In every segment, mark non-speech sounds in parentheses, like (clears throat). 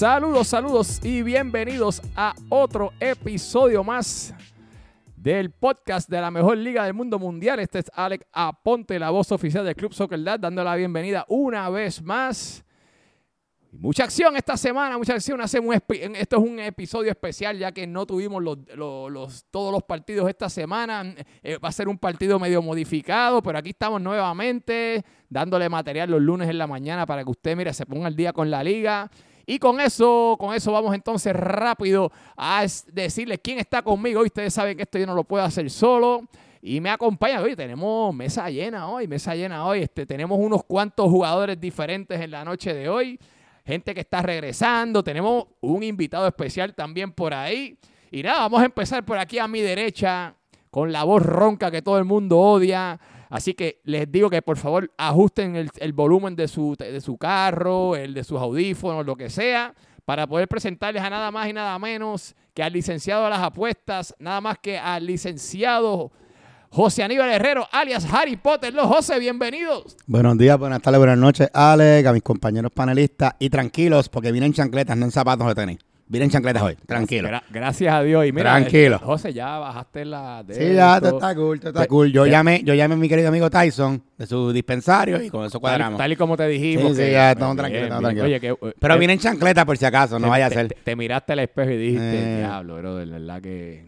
Saludos, saludos y bienvenidos a otro episodio más del podcast de la mejor liga del mundo mundial. Este es Alex Aponte, la voz oficial del Club Soccer Dad, dando la bienvenida una vez más. Mucha acción esta semana, mucha acción. Esto es un episodio especial ya que no tuvimos todos los partidos esta semana. Eh, va a ser un partido medio modificado, pero aquí estamos nuevamente dándole material los lunes en la mañana para que usted, mire, se ponga al día con la liga. Y con eso, con eso vamos entonces rápido a decirles quién está conmigo. Ustedes saben que esto yo no lo puedo hacer solo. Y me acompaña, hoy tenemos mesa llena hoy, mesa llena hoy. Este, tenemos unos cuantos jugadores diferentes en la noche de hoy gente que está regresando. Tenemos un invitado especial también por ahí. Y nada, vamos a empezar por aquí a mi derecha con la voz ronca que todo el mundo odia. Así que les digo que por favor ajusten el, volumen de su, de su carro, el de sus audífonos, lo que sea, para poder presentarles a nada más y nada menos que al licenciado de las apuestas, nada más que al licenciado José Aníbal Herrero, alias Harry Potter. Los José, bienvenidos. Buenos días, buenas tardes, buenas noches, Alex, a mis compañeros panelistas y tranquilos porque vienen chancletas, no en zapatos de tenis. Vienen chancletas hoy, tranquilo. gracias a Dios. Y mira, Tranquilo. Eh, José, ya bajaste la. De sí, ya está cool, está cool. Yo llamé, yo llamé a mi querido amigo Tyson de su dispensario y con eso cuadramos. Tal, y como te dijimos. Sí, sí, ya estamos tranquilos, estamos tranquilos. Oye, Pero eh, vienen chancletas por si acaso, no vaya a ser. Te, miraste al espejo y dijiste, eh. diablo, bro, de verdad que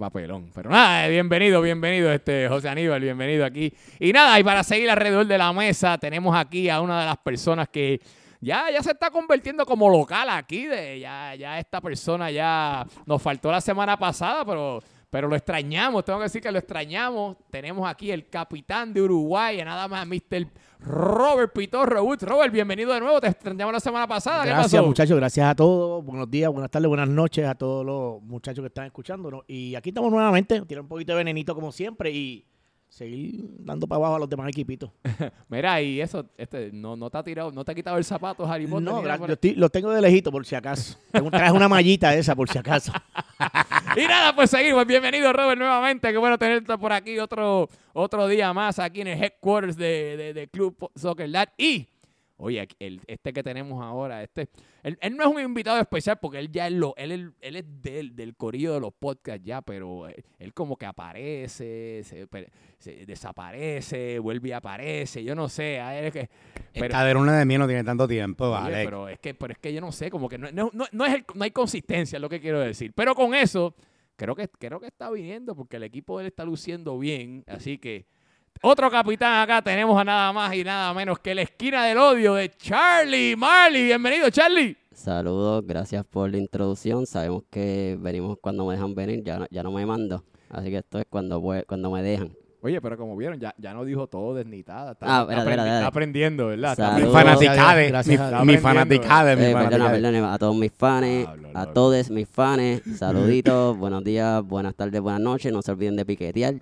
papelón. Pero nada, bienvenido, bienvenido, este José Aníbal, bienvenido aquí. Y nada, y para seguir alrededor de la mesa, tenemos aquí a una de las personas que ya, ya se está convirtiendo como local aquí. De, ya, ya esta persona ya nos faltó la semana pasada, pero, pero lo extrañamos. Tengo que decir que lo extrañamos. Tenemos aquí el capitán de Uruguay, nada más Mr. Robert Pitorro Robert, bienvenido de nuevo. Te extrañamos la semana pasada. Gracias, muchachos. Gracias a todos. Buenos días, buenas tardes, buenas noches a todos los muchachos que están escuchándonos. Y aquí estamos nuevamente. Tiene un poquito de venenito como siempre y seguir dando para abajo a los demás equipitos. (laughs) Mira, y eso, este, no, no te ha tirado, no te ha quitado el zapato, Harry Potter. No, yo lo tengo de lejito por si acaso. Traes una mallita esa por si acaso. (laughs) y nada, pues seguimos. Bienvenido, Robert, nuevamente. Qué bueno tenerte por aquí otro, otro día más aquí en el headquarters de, de, Club Soccer Lab. Y Oye, el, este que tenemos ahora, este, él, no es un invitado especial porque él ya es lo, él, él es del, del corillo de los podcasts ya, pero él, como que aparece, se, desaparece, vuelve y aparece, yo no sé. A él es que, pero, de mí no tiene tanto tiempo, vale. pero es que, pero es que yo no sé, como que no, no, no, es no hay consistencia, es lo que quiero decir. Pero con eso, creo que, creo que está viniendo porque el equipo de él está luciendo bien, así que otro capitán acá tenemos a nada más y nada menos que la esquina del odio de Charlie Marley. Bienvenido, Charlie. Saludos, gracias por la introducción. Sabemos que venimos cuando me dejan venir, ya no, ya no me mando. Así que esto es cuando, cuando me dejan. Oye, pero como vieron, ya, ya no dijo todo desnitada. Está, ah, está, aprendiendo, ¿verdad? Mi fanaticade. Mi, fanaticade. Mi eh, a todos mis fans, a todos mis fans. (laughs) Saluditos, buenos días, buenas tardes, buenas noches. No se olviden de piquetear.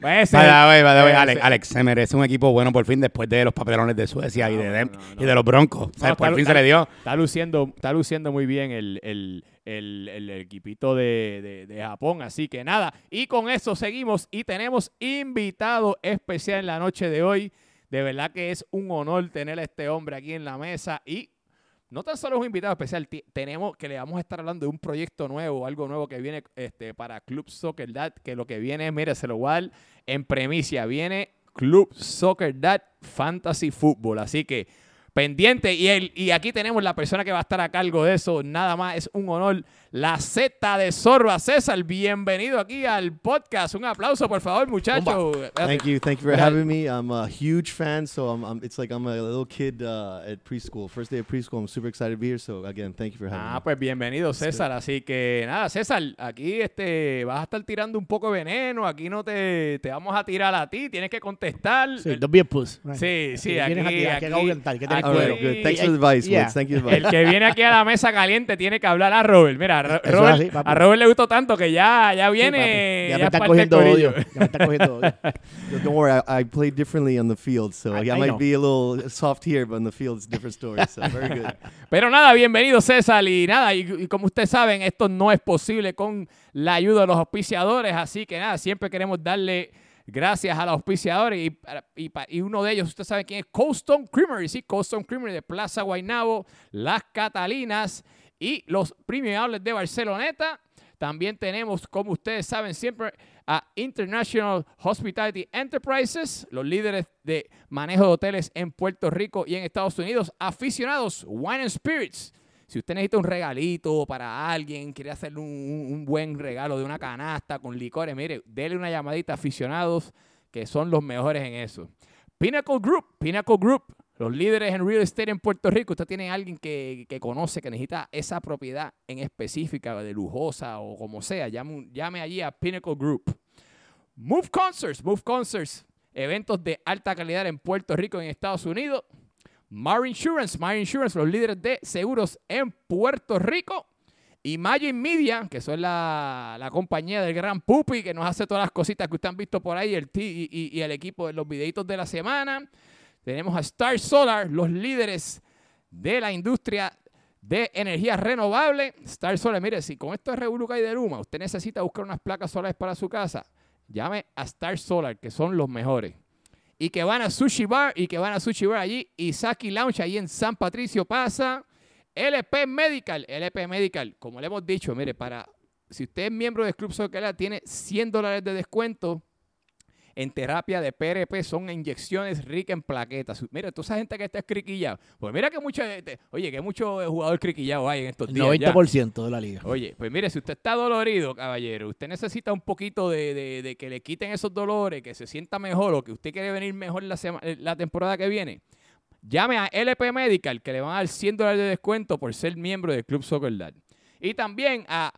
Pues Alex, Alex, se merece un equipo bueno por fin después de los papelones de Suecia y, de, y de los Broncos. por fin se le dio. Está luciendo, está luciendo muy bien el, el, el, equipito de, de, Japón. Así que nada, y con eso seguimos y tenemos invitado especial en la noche de hoy. De verdad que es un honor tener a este hombre aquí en la mesa y no tan solo un invitado especial, tenemos que le vamos a estar hablando de un proyecto nuevo, algo nuevo que viene este, para Club Soccer Dad, que lo que viene, mire, se lo voy en premicia, viene Club Soccer Dad Fantasy Football, así que pendiente y, el, y aquí tenemos la persona que va a estar a cargo de eso, nada más, es un honor la Z de Sorba. César, bienvenido aquí al podcast. Un aplauso, por favor, muchachos. Thank you, thank you for having me. I'm a huge fan, so I'm, I'm it's like I'm a little kid uh, at preschool. First day of preschool, I'm super excited to be here. So again, thank you for having ah, me. Ah, pues bienvenido, César. Así que nada, César, aquí este vas a estar tirando un poco de veneno. Aquí no te, te vamos a tirar a ti. Tienes que contestar. Sí, don't be a puss. Sí, sí. Aquí, aquí, aquí, aquí, Thanks for the advice, yeah. Thank you. El que viene aquí a la mesa caliente tiene que hablar a Robert. Mira, a Robert le gustó tanto que ya, ya viene. ya, me está cogiendo odio. Ya me está cogiendo odio. (laughs) Don't worry, I, I play differently on the field, so I, I, might be a little soft here, but on the field it's a different story. So very good. (laughs) Pero nada, bienvenido César y nada, y, como ustedes saben, esto no es posible con la ayuda de los auspiciadores, así que nada, siempre queremos darle gracias a los auspiciadores y, y y uno de ellos, usted sabe quién es, Cold Stone Creamery, sí, Cold Stone Creamery de Plaza Guaynabo, Las Catalinas y los Premium Outlets de Barceloneta. También tenemos, como ustedes saben siempre, a International Hospitality Enterprises, los líderes de manejo de hoteles en Puerto Rico y en Estados Unidos, aficionados Wine and Spirits. Si usted necesita un regalito para alguien, quiere hacerle un- un buen regalo de una canasta con licores, mire, dele una llamadita a aficionados que son los mejores en eso. Pinnacle Group, Pinnacle Group, los líderes en real estate en Puerto Rico. Usted tiene alguien que, que conoce, que necesita esa propiedad en específica, de lujosa o como sea, llame, llame allí a Pinnacle Group. Move Concerts, Move Concerts, eventos de alta calidad en Puerto Rico en Estados Unidos. Mar Insurance, Mar Insurance, los líderes de seguros en Puerto Rico. Y Magin Media, que son la, la compañía del gran Pupi, que nos hace todas las cositas que ustedes han visto por ahí, el y, y- y el equipo de los videitos de la semana. Tenemos a Star Solar, los líderes de la industria de energía renovable. Star Solar, mire, si con esto es Revoluca y de Luma, usted necesita buscar unas placas solares para su casa, llame a Star Solar, que son los mejores. Y que van a Sushi Bar, y que van a Sushi Bar allí, Isaki Lounge, allí en San Patricio pasa. LP Medical, LP Medical, como le hemos dicho, mire, para si usted es miembro del Club Soccer, tiene 100 dólares de descuento en terapia de PRP, son inyecciones ricas en plaquetas. Mira, toda esa gente que está criquillado, pues mira que mucha gente, oye, que mucho jugador criquillado hay en estos El días. ya. 90% de la liga. Oye, pues mire, si usted está dolorido, caballero, usted necesita un poquito de, de- de que le quiten esos dolores, que se sienta mejor o que usted quiere venir mejor la, sema- eh, la temporada que viene, llame a LP Medical que le van a dar 100 dólares de descuento por ser miembro del Club Soccer Dad. Y también a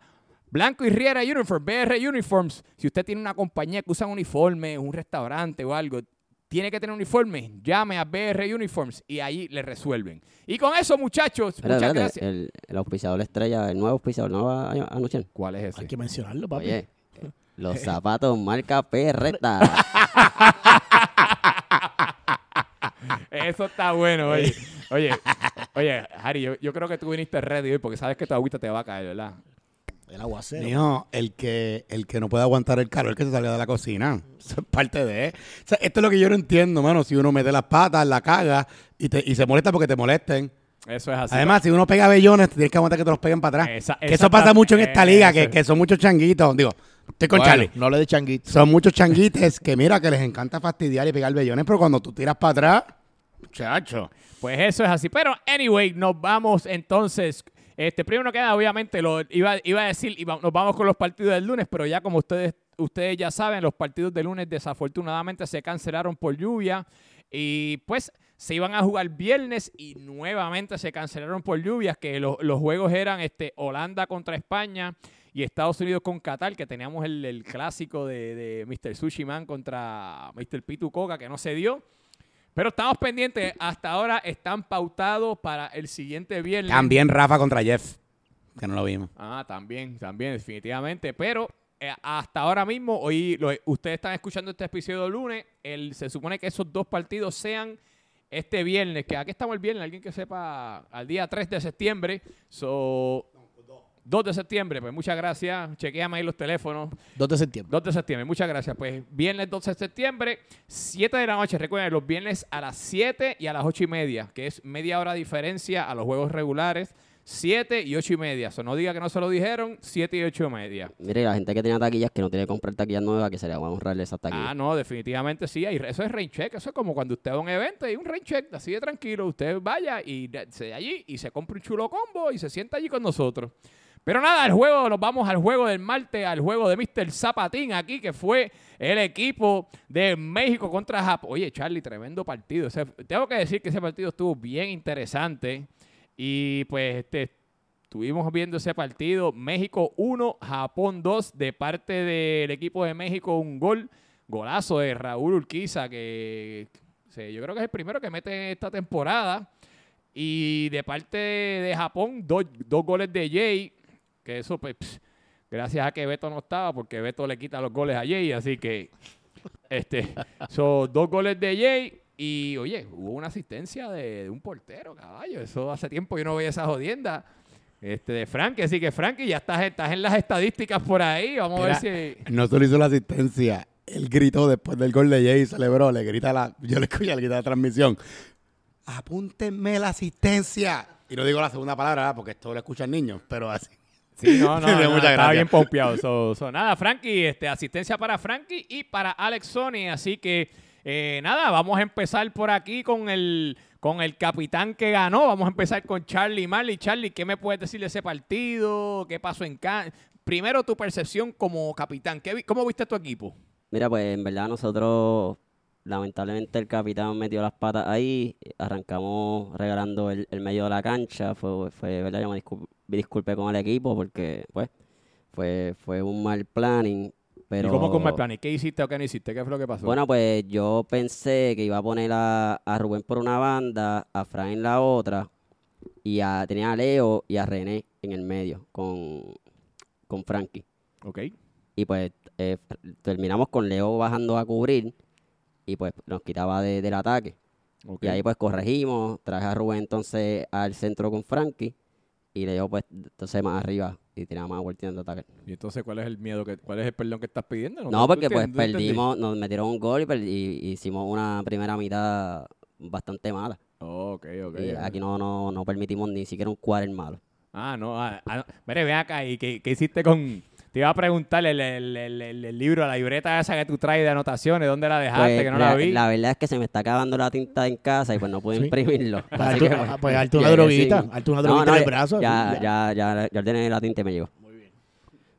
Blanco y Riera Uniform, BR Uniforms. Si usted tiene una compañía que usa uniforme, un restaurante o algo, tiene que tener uniforme, llame a BR Uniforms y ahí le resuelven. Y con eso, muchachos, Espérate, muchas espérate, gracias. El, el auspiciador estrella, el nuevo auspiciador, ¿no lo va a anunciar? ¿Cuál es ese? Hay que mencionarlo, papi. Oye, (laughs) los zapatos marca Perreta. (laughs) Eso está bueno, oye. Oye, oye, Harry, yo, yo creo que tú viniste ready hoy porque sabes que tu agüita te va a caer, ¿verdad? El aguacero. Mijo, el que, el que no puede aguantar el calor que se salió de la cocina. (laughs) Eso es parte de. O sea, esto es lo que yo no entiendo, mano. Si uno mete las patas, la caga y, te, y se molesta porque te molesten. Eso es así. Además, si uno pega bellones, tienes que aguantar que te los peguen para atrás. Esa- que eso pasa mucho en esta liga, que, que son muchos changuitos. Digo, estoy con Bueno, Charlie. No le de changuito. Son muchos changuites que, mira, que les encanta fastidiar y pegar bellones, pero cuando tú tiras para atrás, muchacho. Pues eso es así. Pero, anyway, nos vamos entonces. Este, primero queda, obviamente, lo iba, iba a decir, iba- nos vamos con los partidos del lunes, pero ya como ustedes, ustedes ya saben, los partidos del lunes desafortunadamente se cancelaron por lluvia y pues se iban a jugar viernes y nuevamente se cancelaron por lluvias, que lo- los juegos eran este, Holanda contra España y Estados Unidos con Qatar, que teníamos el, el clásico de, de Mr. Sushi Man contra Mr. Pitu Coca, que no se dio. Pero estamos pendientes. Hasta ahora están pautados para el siguiente viernes. También Rafa contra Jeff, que no lo vimos. Ah, también, también, definitivamente. Pero eh, hasta ahora mismo, hoy lo- ustedes están escuchando este episodio lunes. El, se supone que esos dos partidos sean este viernes. Que aquí estamos el viernes, alguien que sepa, al día 3 de septiembre. So, 2 de septiembre, pues muchas gracias. Chequeame ahí los teléfonos. 2 de septiembre. 2 de septiembre, muchas gracias. Pues viernes 12 de septiembre, 7 de la noche. Recuerden, los viernes a las 7 y a las 8 y media, que es media hora de diferencia a los juegos regulares. 7 y 8 y media. So, no diga que no se lo dijeron, 7 y 8 y media. Mire, la gente que tiene taquillas que no tiene que comprar taquillas nuevas, que se le van a ahorrar esas taquillas. Ah, no, definitivamente sí. Eso es rain check. Eso es como cuando usted va a un evento y un rain check, así de tranquilo. Usted vaya y de- se allí y se compra un chulo combo y se sienta allí con nosotros. Pero nada, el juego, nos vamos al juego del martes, al juego de Mr. Zapatín aquí, que fue el equipo de México contra Japón. Oye, Charlie, tremendo partido. Tengo que decir que ese partido estuvo bien interesante. Y pues este, estuvimos viendo ese partido. México 1, Japón 2, de parte del equipo de México, un gol, golazo de Raúl Urquiza, que yo creo que es el primero que mete esta temporada. Y de parte de Japón, dos, dos goles de Jay, que eso, pues, pss, gracias a que Beto no estaba, porque Beto le quita los goles a Jay, así que, este, (laughs) son dos goles de Jay. Y oye, hubo una asistencia de, de un portero, caballo. Eso hace tiempo yo no veía esa jodienda. Este, de Frankie, así que Frankie, ya estás, estás en las estadísticas por ahí. Vamos a ver si. No solo hizo la asistencia, él gritó después del gol de Jay y celebró, le grita la, yo le escuché le grita la transmisión, apúntenme la asistencia. Y no digo la segunda palabra, ¿verdad? porque esto lo escuchan niños, pero así. Sí, no, no, (laughs) no, estaba bien pompeado. So, (laughs) so, nada, Frankie, este, asistencia para Frankie y para Alex Sony. Así que, eh, nada, vamos a empezar por aquí con el, con el capitán que ganó. Vamos a empezar con Charlie Marley. Charlie, ¿qué me puedes decir de ese partido? ¿Qué pasó en cancha? Primero, tu percepción como capitán. ¿Qué vi- ¿Cómo viste tu equipo? Mira, pues en verdad nosotros, lamentablemente el capitán metió las patas ahí, arrancamos regalando el, el medio de la cancha, fue, fue verdad, yo me discul- disculpé con el equipo porque pues fue, fue un mal planning, pero... ¿Y cómo con el plan? ¿Y qué hiciste o qué no hiciste? ¿Qué fue lo que pasó? Bueno, pues yo pensé que iba a poner a, a Rubén por una banda, a Fran en la otra, y a, tenía a Leo y a René en el medio con, con Frankie. ok. Y pues eh, terminamos con Leo bajando a cubrir y pues nos quitaba de- del ataque. Y ahí pues corregimos, traje a Rubén entonces al centro con Frankie y Leo pues entonces más arriba y tiraba más vueltas de ataque. ¿Y entonces cuál es el miedo? Que, ¿Cuál es el perdón que estás pidiendo? No, ¿tú porque pues perdimos, nos metieron un gol y, hicimos una primera mitad bastante mala. Ok, ok. Y aquí no, no, no permitimos ni siquiera un quarter malo. Ah, no. Ah, ah. Mire, ven acá. ¿Y qué, qué hiciste con...? Te iba a preguntar el, el- el- el- el libro, la libreta esa que tú traes de anotaciones. ¿Dónde la dejaste? Pues, que no la, vi. verdad es que se me está acabando la tinta en casa y pues no pude Sí. imprimirlo. Pues Así que, ah, pues hazte una llegué droguita, hazte una droguita en el brazo, Ya, ya. ya, ya, ya ordené la tinta y me llegó.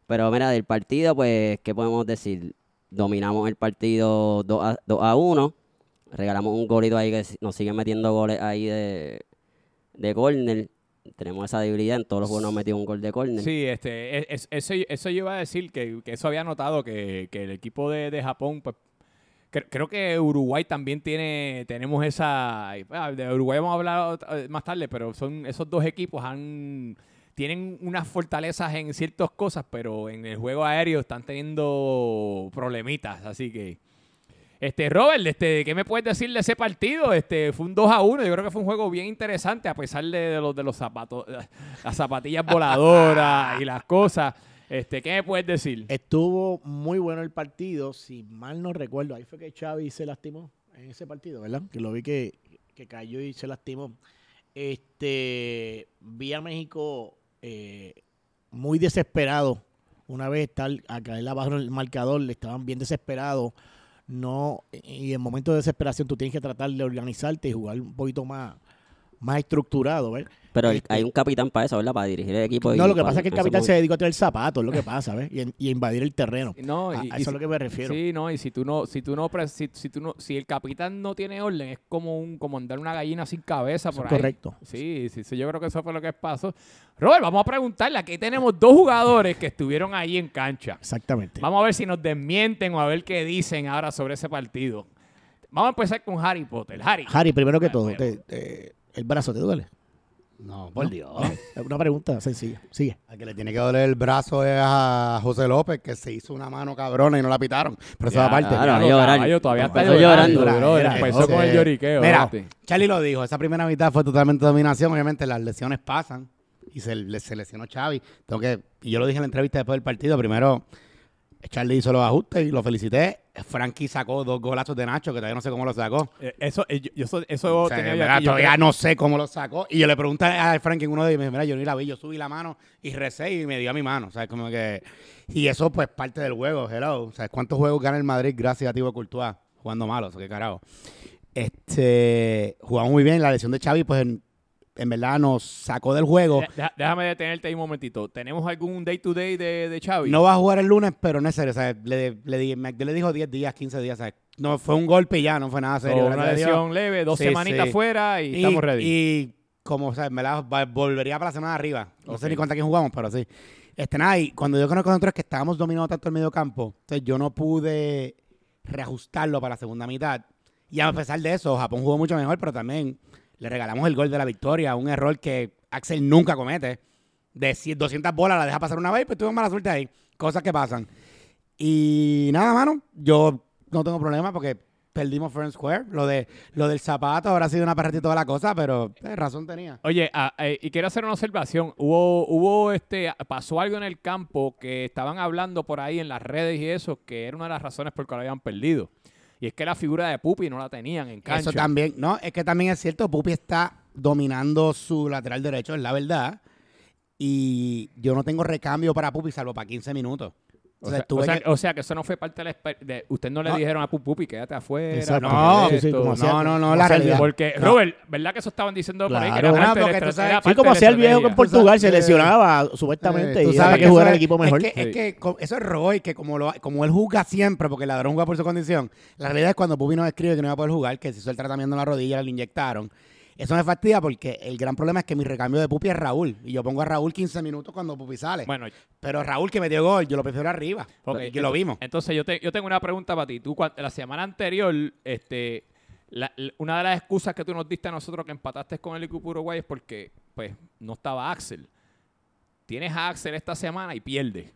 Pero mira, del partido, pues, ¿qué podemos decir? Dominamos el partido 2 a, 2 a 1. Regalamos un golito ahí que nos siguen metiendo goles ahí de, de córner. Tenemos esa debilidad. En todos los juegos nos metió un gol de córner. Sí, este, es- es- eso, eso yo iba a decir, que, que eso había notado, que, que el equipo de, de Japón, pues, cre- creo que Uruguay también tiene, tenemos esa, ah, de Uruguay vamos a hablar otra- más tarde, pero son esos dos equipos han, tienen unas fortalezas en ciertas cosas, pero en el juego aéreo están teniendo problemitas, así que... Este, Robert, este, ¿qué me puedes decir de ese partido? Este, fue un 2 a 1. Yo creo que fue un juego bien interesante, a pesar de, de los de los zapatos, (laughs) las zapatillas voladoras y las cosas. Este, ¿qué me puedes decir? Estuvo muy bueno el partido, si mal no recuerdo. Ahí fue que Xavi se lastimó en ese partido, ¿verdad? Que lo vi que, que cayó y se lastimó. Este, vi a México eh, muy desesperado. Una vez estar a caer abajo en el marcador, le estaban bien desesperados. No, y en momentos de desesperación tú tienes que tratar de organizarte y jugar un poquito más, más estructurado, ¿ves? Pero el- Este- hay un capitán para eso, ¿verdad? Para dirigir el equipo. No, lo que para- pasa es que el capitán se dedicó a tirar zapatos, es lo que pasa, ¿ves? Y, y a invadir el terreno. No, A- y- a y eso si- es lo que me refiero. Sí, no, y si tú no, si tú no, si, si tú no, si el capitán no tiene orden, es como un, como andar una gallina sin cabeza por es ahí. correcto. Sí, sí, sí, yo creo que eso fue lo que pasó. Robert, vamos a preguntarle, aquí tenemos dos jugadores que estuvieron ahí en cancha. Exactamente. Vamos a ver si nos desmienten o a ver qué dicen ahora sobre ese partido. Vamos a empezar con Harry Potter. Harry. Harry, primero que todo, bueno. te- te- ¿el brazo te duele? No, por Dios. Es una pregunta sencilla. Sigue. A que le tiene que doler el brazo es a José López, que se hizo una mano cabrona y no la pitaron. Pero eso Ya, aparte. claro. Caballo, todavía está Empezó llorando, llorando. Mira, Empezó con el lloriqueo. Mira. Charlie lo dijo, esa primera mitad fue totalmente dominación. Obviamente las lesiones pasan y se, se lesionó Xavi. Tengo que, y yo lo dije en la entrevista después del partido. Primero, Charlie hizo los ajustes y lo felicité. Frankie sacó dos golazos de Nacho, que todavía no sé cómo lo sacó. Eh, Eso, eh, yo- eso, eso O sea, tenía en yo verdad, aquí, yo todavía creo- no sé cómo lo sacó. Y yo le pregunté a Frankie en uno de ellos, mira, yo ni la vi, yo subí la mano y recé y me dio a mi mano. O sea, como que... Y eso, pues, parte del juego, hello. O sea, ¿cuántos juegos gana el Madrid gracias a Thibaut Courtois? Jugando malo, o sea, qué carajo. Este... Jugamos muy bien. La lesión de Xavi, pues, en, verdad nos sacó del juego. Deja- déjame detenerte ahí un momentito. ¿Tenemos algún day to day de, de Xavi? No va a jugar el lunes, pero no es serio. O sea, le, le, me- le dijo 10 días, 15 días. Sea, no fue un golpe y ya, no fue nada serio. una lesión leve, dos Sí, semanitas sí. fuera y, Y, estamos ready. y como, en verdad, va- volvería para la semana de arriba. No sé ni contra quién jugamos, pero sí. Este, nada, y cuando yo conozco a nosotros que estábamos dominando tanto el medio campo, entonces yo no pude reajustarlo para la segunda mitad. Y a pesar de eso, Japón jugó mucho mejor, pero también le regalamos el gol de la victoria, un error que Axel nunca comete. De 100, 200 bolas la deja pasar una vez, pues tuvo mala suerte ahí. Cosas que pasan. Y nada, mano, yo no tengo problema porque perdimos Friends Square. Lo, de, lo del zapato habrá sido una perrita y toda la cosa, pero eh, razón tenía. Oye, ah, eh, y quiero hacer una observación. Hubo, hubo este, pasó algo en el campo que estaban hablando por ahí en las redes y eso, que era una de las razones por que lo habían perdido. Y es que la figura de Pupi no la tenían en cancha. Eso también, no, es que también es cierto, Pupi está dominando su lateral derecho, es la verdad. Y yo no tengo recambio para Pupi salvo para 15 minutos. O O sea, o que- o sea, que eso no fue parte de la exper- de Usted no le No. dijeron a Pupi, Pupi, quédate afuera. Exacto. No, Sí, sí, como no, no, no, la realidad. Porque, No. Robert, ¿verdad que eso estaban diciendo por ahí? Que era Claro. parte No, de la porque tú sabes- era Sí, como hacía el viejo con estrategia. Portugal, se Eh, lesionaba supuestamente Eh, tú y era sabes para que jugara el equipo mejor. Es que, es que eso es Roy, que como, lo, como él juzga siempre, porque el ladrón juega por su condición, la realidad es cuando Pupi nos escribe que no iba a poder jugar, que se hizo el tratamiento en la rodilla, le inyectaron. Eso me fastidia porque el gran problema es que mi recambio de Pupi es Raúl. Y yo pongo a Raúl 15 minutos cuando Pupi sale. Bueno, Pero Raúl que metió gol, yo lo prefiero arriba. Ok, que lo vimos. Entonces yo, te- yo tengo una pregunta para ti. Tú la semana anterior, este, la- una de las excusas que tú nos diste a nosotros que empataste con el equipo Uruguay es porque pues no estaba Axel. Tienes a Axel esta semana y pierde.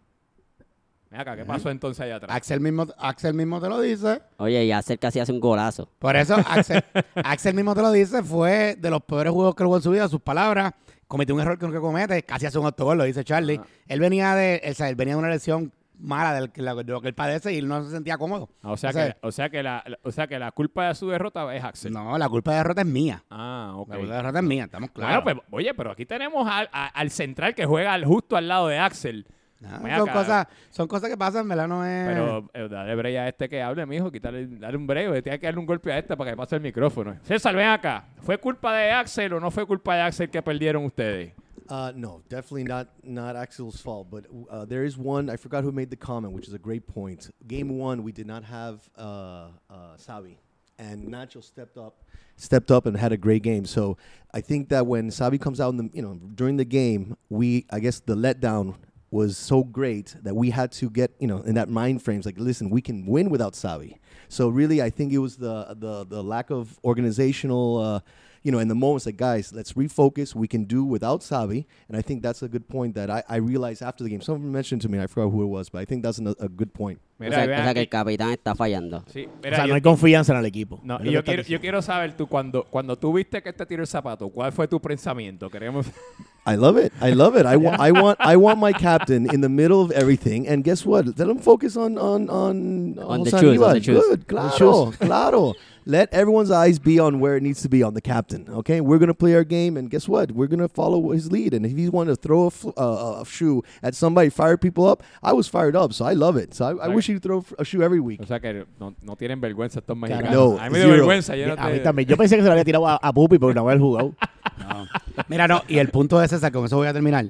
Acá, ¿qué pasó entonces allá atrás? Axel mismo, Axel mismo te lo dice. Oye, y hacer casi hace un golazo. Por eso (laughs) Axel, Axel mismo te lo dice. Fue de los peores juegos que jugó en su vida. Sus palabras. Cometió un error que nunca comete. Casi hace un autogol, lo dice Charlie. Ah. Él venía de, o sea, él venía de una lesión mala del que- de lo que él padece y él no se sentía cómodo. Ah, o, sea o sea- que, o, sea que la, o sea que la culpa de su derrota es Axel. No, la culpa de derrota es mía. Ah, ok. La culpa de derrota es mía, estamos claros. Bueno, pues, oye, pero aquí tenemos al, a- al central que juega al- justo al lado de Axel. No, ven son, acá. cosas, son cosas que pasan, ¿verdad? No es... Pero eh, dale break a este que hable, mijo, quítale, dale un break, tiene que darle un golpe a este para que pase el micrófono. César, ven acá. ¿Fue culpa de Axel o no fue culpa de Axel que perdieron ustedes? Uh, no, definitely not not Axel's fault. But uh, there is one. I forgot who made the comment, which is a great point. Game one, we did not have uh, uh, Savi, and Nacho stepped up, stepped up and had a great game. So I think that when Savi comes out in the you know during the game, we I guess the letdown was so great that we had to get you know in that mind frames like listen we can win without Savi. So really, I think it was the the the lack of organizational. Uh, you know, in the moments like, guys, let's refocus. We can do without Savi. And I think that's a good point that I, I realized after the game. Someone mentioned to me, I forgot who it was, but I think that's an, a good point. O Mira, sea, y ven o sea que el capitán está fallando. Sí, O sea, yo, no hay confianza en el equipo. no, Es y lo yo, que quiero, estás yo quiero saber tú, cuando, cuando tú viste que este tiró el zapato, ¿cuál fue tu pensamiento? Queremos... (laughs) I love it. I love it. I, wa- I want I want my captain in the middle of everything. And guess what? Let him focus on on on, On the Jose shoes, on the shoes. Good. Claro. Claro. Let everyone's eyes be on where it needs to be on the captain. Okay, we're gonna play our game, and guess what? We're gonna follow his lead. And if he wanted to throw a, fl- uh, a shoe at somebody, fire people up, I was fired up, so I love it. So I, I wish he'd throw a shoe every week. O sea que no, no tienen vergüenza estos mexicanos. No, a mí me dio vergüenza. Yo, no A mí te- también. Yo pensé que se lo había tirado a, a Pupi porque no había jugado. (laughs) No. Mira, no, y el punto de César, con eso voy a terminar.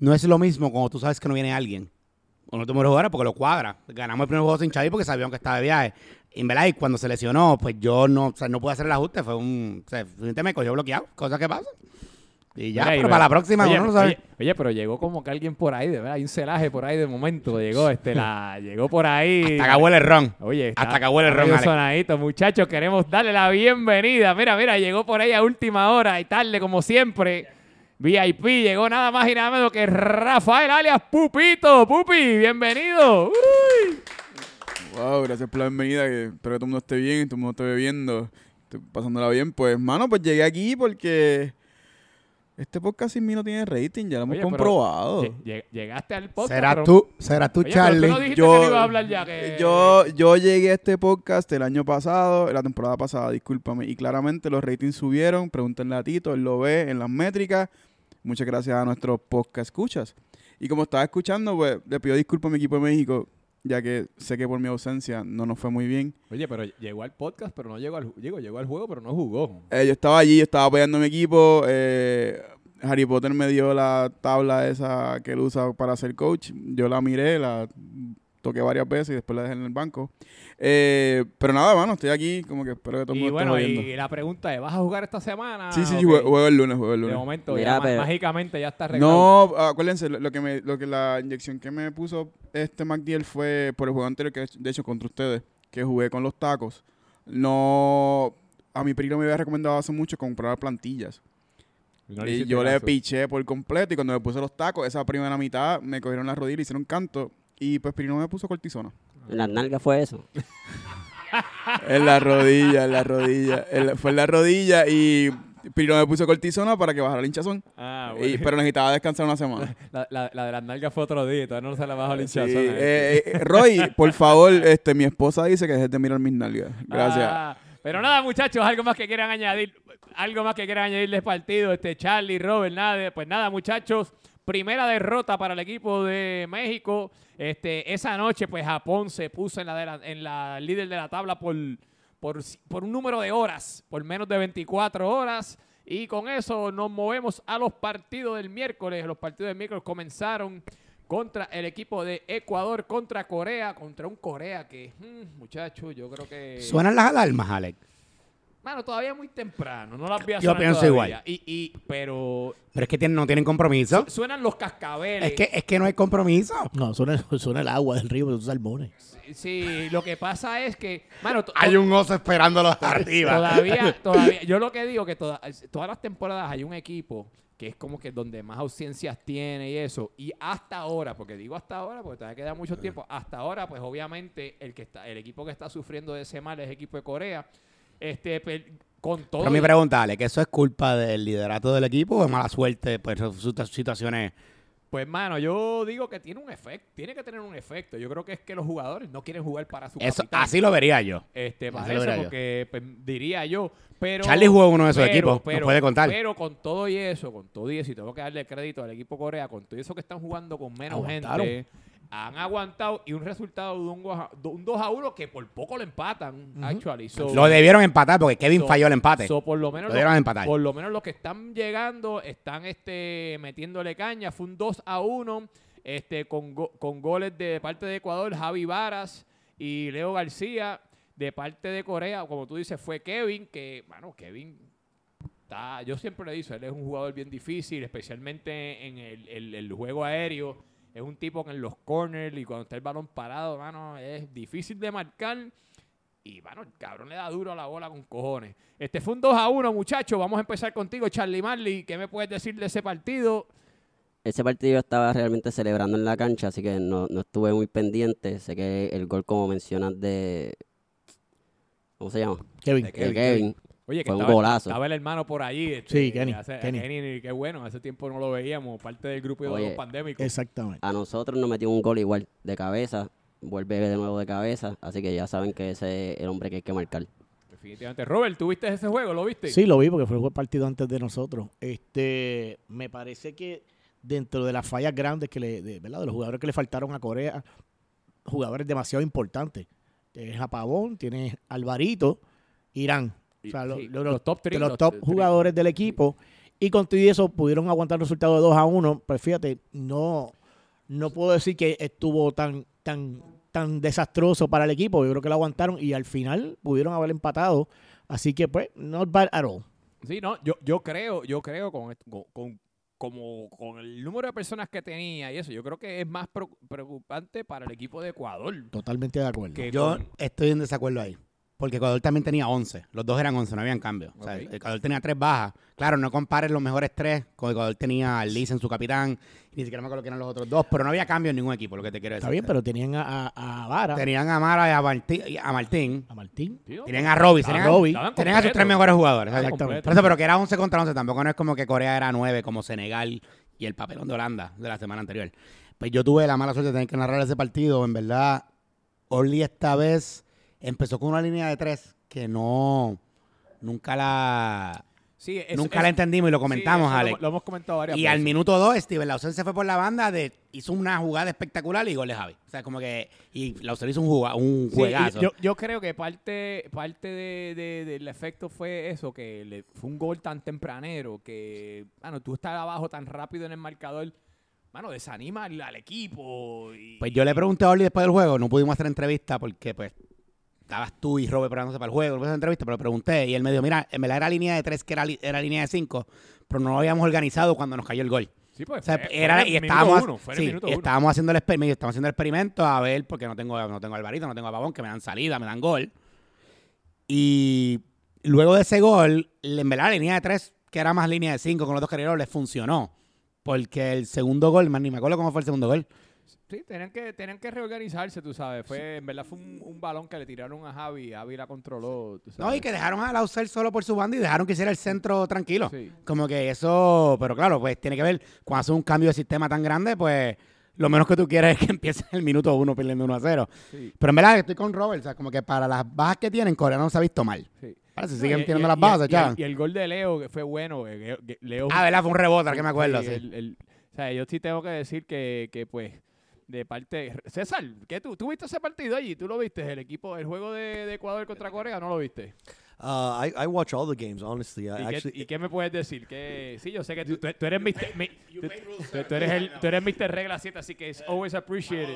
No es lo mismo cuando tú sabes que no viene alguien. O no te mueres jugar porque lo cuadra. Ganamos el primer juego sin Xavi porque sabíamos que estaba de viaje. Y en verdad, y cuando se lesionó, pues yo no, o sea, no pude hacer el ajuste. Fue un. O sea, me cogió bloqueado. Cosas que pasan. Y ya, Mira, pero para la próxima oye, uno no sabe. Oye, oye, pero llegó como que alguien por ahí, de verdad, hay un celaje por ahí de momento. Llegó, este, la, (laughs) llegó por ahí. Hasta que huele el ron. Oye, Hasta que huele el ron, sonadito. Muchachos, queremos darle la bienvenida. Mira, mira, llegó por ahí a última hora y tarde, como siempre. VIP, llegó nada más y nada menos que Rafael alias Pupito. Pupi, bienvenido. Uy. Wow, gracias por la bienvenida. Que espero que todo el mundo esté bien, todo el mundo esté bebiendo, estoy pasándola bien. Pues, mano, pues llegué aquí porque este podcast sin mí no tiene rating, ya lo hemos Oye, pero comprobado. lle- lle- Llegaste al podcast. Serás pero- tú, serás tú, Oye, pero Charlie. tú no dijiste Yo- que no ibas a hablar ya. Que... Yo, yo llegué a este podcast el año pasado, la temporada pasada, discúlpame, y claramente los ratings subieron. Pregúntenle a Tito, él lo ve en las métricas. Muchas gracias a nuestros podcast escuchas. Y como estaba escuchando, pues le pido disculpas a mi equipo de México, ya que sé que por mi ausencia no nos fue muy bien. Oye, pero llegó al podcast, pero no llegó al, llegó, llegó al juego, pero no jugó. Eh, yo estaba allí, yo estaba apoyando a mi equipo. eh, Harry Potter me dio la tabla esa que él usa para ser coach. Yo la miré, la toqué varias veces y después la dejé en el banco. Eh, pero nada, mano, estoy aquí, como que espero que todo el Y mundo bueno, esté viendo. y la pregunta es, ¿vas a jugar esta semana? Sí, sí, sí, juego, juego el lunes, juego el De lunes. momento, Mira, ya ma- pero- mágicamente ya está arreglado. No, acuérdense, lo, lo que me, lo que la inyección que me puso este McDill fue por el juego anterior que de hecho contra ustedes, que jugué con los tacos. No, a mi primo me había recomendado hace mucho comprar plantillas. No y hiciste yo le caso. piché por completo y cuando me puse los tacos, esa primera mitad me cogieron las rodillas y hicieron canto y pues Pirino me puso cortisona. En las nalgas fue eso. (laughs) En la rodilla, en la rodilla. En la- fue en la rodilla y Piro me puso cortisona para que bajara el hinchazón. Ah, Y- pero necesitaba descansar una semana. (laughs) La, la, la de las nalgas fue otro día, todavía no se la bajó el Sí, hinchazón. eh. eh, eh, Roy, por favor, este, mi esposa dice que dejes de mirar mis nalgas. Gracias. Ah, pero nada, muchachos, algo más que quieran añadir, algo más que quieran añadirles partido, este Charlie, Robert, nada, de- pues nada, muchachos, primera derrota para el equipo de México. Este, esa noche, pues Japón se puso en la, en la líder de la tabla por, por, un número de horas, por menos de 24 horas. Y con eso nos movemos a los partidos del miércoles. Los partidos del miércoles comenzaron contra el equipo de Ecuador, contra Corea, contra un Corea que, mm, muchachos, yo creo que... Suenan las alarmas, Alex. Mano, todavía es muy temprano, no las voy a Yo pienso todavía. igual. Y, y, pero Pero es que tienen, no tienen compromiso. su- suenan los cascabeles. Es que, es que no hay compromiso. No, suena, suena el agua del río de los salmones. Sí, sí, lo que pasa es que, mano, Hay un oso esperándolos arriba. todavía, (laughs) todavía, yo lo que digo que toda- todas las temporadas hay un equipo que es como que donde más ausencias tiene y eso. Y hasta ahora, porque digo hasta ahora, porque todavía queda mucho tiempo, hasta ahora, pues obviamente el que está, el equipo que está sufriendo de ese mal es el equipo de Corea. Este, con todo. Pero mi y- pregunta, Alex, ¿que eso es culpa del liderato del equipo o es mala suerte por sus situaciones? Pues, mano, yo digo que tiene un efecto, tiene que tener un efecto. Yo creo que es que los jugadores no quieren jugar para su Eso, capitán. así lo vería yo. Este, para eso, porque pues, diría yo. Pero, Charlie jugó uno de esos pero- equipos, pero- puede contar. Pero con todo y eso, con todo y eso, y tengo que darle crédito al equipo Corea, con todo eso que están jugando con menos Aguantaron. gente, han aguantado y un resultado de un, un 2 a 1 que por poco lo empatan, actually. So- Lo debieron empatar porque Kevin so- falló el empate. so, por lo menos Lo los- empatar. por lo menos los que están llegando están este metiéndole caña. Fue un 2 a 1 este, con, go- con goles de parte de Ecuador, Javi Varas y Leo García. De parte de Corea, como tú dices, fue Kevin, que, bueno, Kevin está, yo siempre le digo, él es un jugador bien difícil, especialmente en el, el- el juego aéreo. Es un tipo que en los corners y cuando está el balón parado, mano, es difícil de marcar. Y, bueno, el cabrón le da duro a la bola con cojones. Este fue un 2 a 1, muchachos. Vamos a empezar contigo, Charlie Marley. ¿Qué me puedes decir de ese partido? Ese partido estaba realmente celebrando en la cancha, así que no, no estuve muy pendiente. Sé que el gol, como mencionas, de... ¿Cómo se llama? Kevin. De De Kevin. Oye, que Fue un estaba, golazo. estaba el hermano por allí. este, Sí, Kenny, hace- Kenny. Kenny, qué bueno. Hace tiempo no lo veíamos. Parte del grupo de Oye, los pandémicos. Exactamente. A nosotros nos metió un gol igual de cabeza. Vuelve de nuevo de cabeza. Así que ya saben que ese es el hombre que hay que marcar. Definitivamente. Robert, ¿tú viste ese juego? ¿Lo viste? Sí, lo vi porque fue el partido antes de nosotros. Este, me parece que dentro de las fallas grandes que le, de, ¿verdad? de los jugadores que le faltaron a Corea, jugadores demasiado importantes. Tienes a Pavón, tienes a Alvarito, Irán. O sea, lo- Sí, lo- los top three, los los top three. jugadores del equipo. Y con todo y eso pudieron aguantar el resultado de 2 a 1. Pues fíjate, no, no puedo decir que estuvo tan, tan, tan desastroso para el equipo. Yo creo que lo aguantaron y al final pudieron haber empatado. Así que, pues, not bad at all. Sí, no, yo, yo creo, yo creo con, esto- con, con- como con el número de personas que tenía y eso, yo creo que es más preocu- preocupante para el equipo de Ecuador. Totalmente de acuerdo. Yo con- estoy en desacuerdo ahí. Porque Ecuador también tenía 11. Los dos eran 11, no habían cambio. O sea. Ecuador tenía tres bajas. Claro, no compares los mejores tres. Con Ecuador tenía a Liz en su capitán. Ni siquiera me acuerdo quién eran los otros dos. Pero no había cambio en ningún equipo, lo que te quiero decir. Está bien, pero tenían a, a, a Vara, Tenían a Mara y a, Martí- y a Martín. a Martín. Tenían a Robbie. Tenían, Robbie. tenían a sus tres mejores jugadores. Exactamente. Por eso, pero que era 11 contra 11. Tampoco no es como que Corea era 9 como Senegal y el papelón de Holanda de la semana anterior. Pues yo tuve la mala suerte de tener que narrar ese partido. En verdad, Orly esta vez empezó con una línea de tres que no... Nunca la... Sí, es- nunca es- la entendimos y lo sí, comentamos, lo- Alex. Lo, hemos comentado varias Y veces. al minuto 2, Steven Lausen se fue por la banda, de, hizo una jugada espectacular y gol de Javi. O sea, como que... Y Lausen hizo un, juga- un Sí, juegazo. yo, yo creo que parte, parte de- de- del efecto fue eso, que le, fue un gol tan tempranero que, bueno, tú estar abajo tan rápido en el marcador, mano, desanima al, al equipo. y- Pues yo le pregunté a Orly después del juego, no pudimos hacer entrevista porque pues estabas tú y Robert preparándose para el juego, no entrevista, pero le pregunté y él me dijo, mira, en verdad era línea de tres que era, era línea de cinco, pero no lo habíamos organizado cuando nos cayó el gol. Sí, pues, O sea, era, y estábamos, uno, sí, y estábamos haciendo el experimento, estamos haciendo el experimento a ver, porque no tengo, no tengo a Alvarito, no tengo a Pavón, que me dan salida, me dan gol. Y luego de ese gol, en verdad la línea de tres, que era más línea de cinco con los dos carreros, les funcionó. Porque el segundo gol, man, ni me acuerdo cómo fue el segundo gol. Sí, tenían que, tenían que reorganizarse, tú sabes. Fue, en verdad fue un, un balón que le tiraron a Javi. Javi la controló. tú No, y que dejaron a Lauser solo por su banda y dejaron que hiciera el centro tranquilo. Sí. Como que eso, pero claro, pues tiene que ver, cuando haces un cambio de sistema tan grande, pues lo menos que tú quieres (laughs) es que empiece el minuto uno perdiendo 1 a 0. Sí, Pero en verdad estoy con Robert, o sea, como que para las bajas que tienen, Corea no se ha visto mal. sí. Ahora siguen y- tirando y- las bajas, y, chaval. el, y el gol de Leo que fue bueno. que Leo, Ah, ¿verdad? Fue un rebote, que me acuerdo, el- el- o sea, yo sí tengo que decir que, que pues, de parte... César, ¿qué tú, ¿tú viste ese partido allí? ¿Tú lo viste? El equipo, el juego de, de Ecuador contra Corea, ¿no lo viste? Uh, I, I watch all the games, honestly. I ¿Y, qué, actually, y qué me puedes decir? Que, sí, yo sé que tú, tú- tú eres Mr. tú, eres el, tú eres Mr. Regla 7, así que it's always appreciated.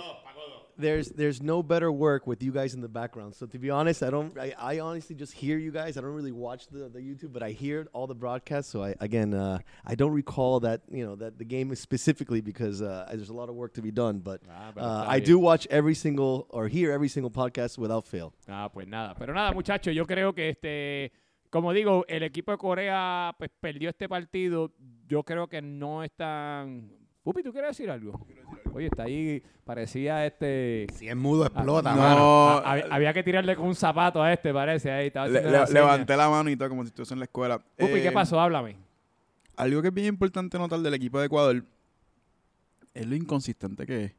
There's there's no better work with you guys in the background. So to be honest, I don't. I, I honestly just hear you guys. I don't really watch the, the YouTube, but I hear all the broadcasts. So I again, uh, I don't recall that you know that the game is specifically because uh, there's a lot of work to be done. But Ah, uh, I do watch every single or hear every single podcast without fail. Ah, pues nada. Pero nada, muchachos, yo creo que este, como digo, el equipo de Corea pues perdió este partido. Yo creo que no están. Pupi, ¿tú quieres decir algo? Oye, está ahí, parecía este. Si es mudo, explota, no. mano. Ah, había, había que tirarle con un zapato a este, parece. Ahí estaba Le- haciendo le- la seña. levanté la mano y todo como si estuviese en la escuela. Pupi, ¿qué Eh, pasó? Háblame. Algo que es bien importante notar del equipo de Ecuador es lo inconsistente que es.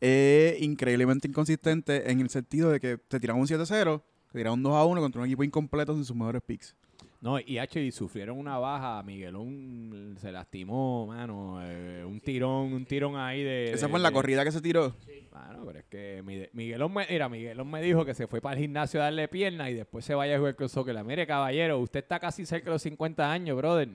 Es increíblemente inconsistente en el sentido de que te tiran un 7-0, te tiran un 2-1 contra un equipo incompleto sin sus mejores picks. No, y H, y sufrieron una baja. Miguelón se lastimó, mano. eh, un tirón, un tirón ahí de. Esa de- fue en la de- corrida que se tiró. Mano, pero es que Miguelón me, mira, Miguelón me dijo que se fue para el gimnasio a darle pierna y después se vaya a jugar con soccer. Mire, caballero, usted está casi cerca de los 50 años, brother.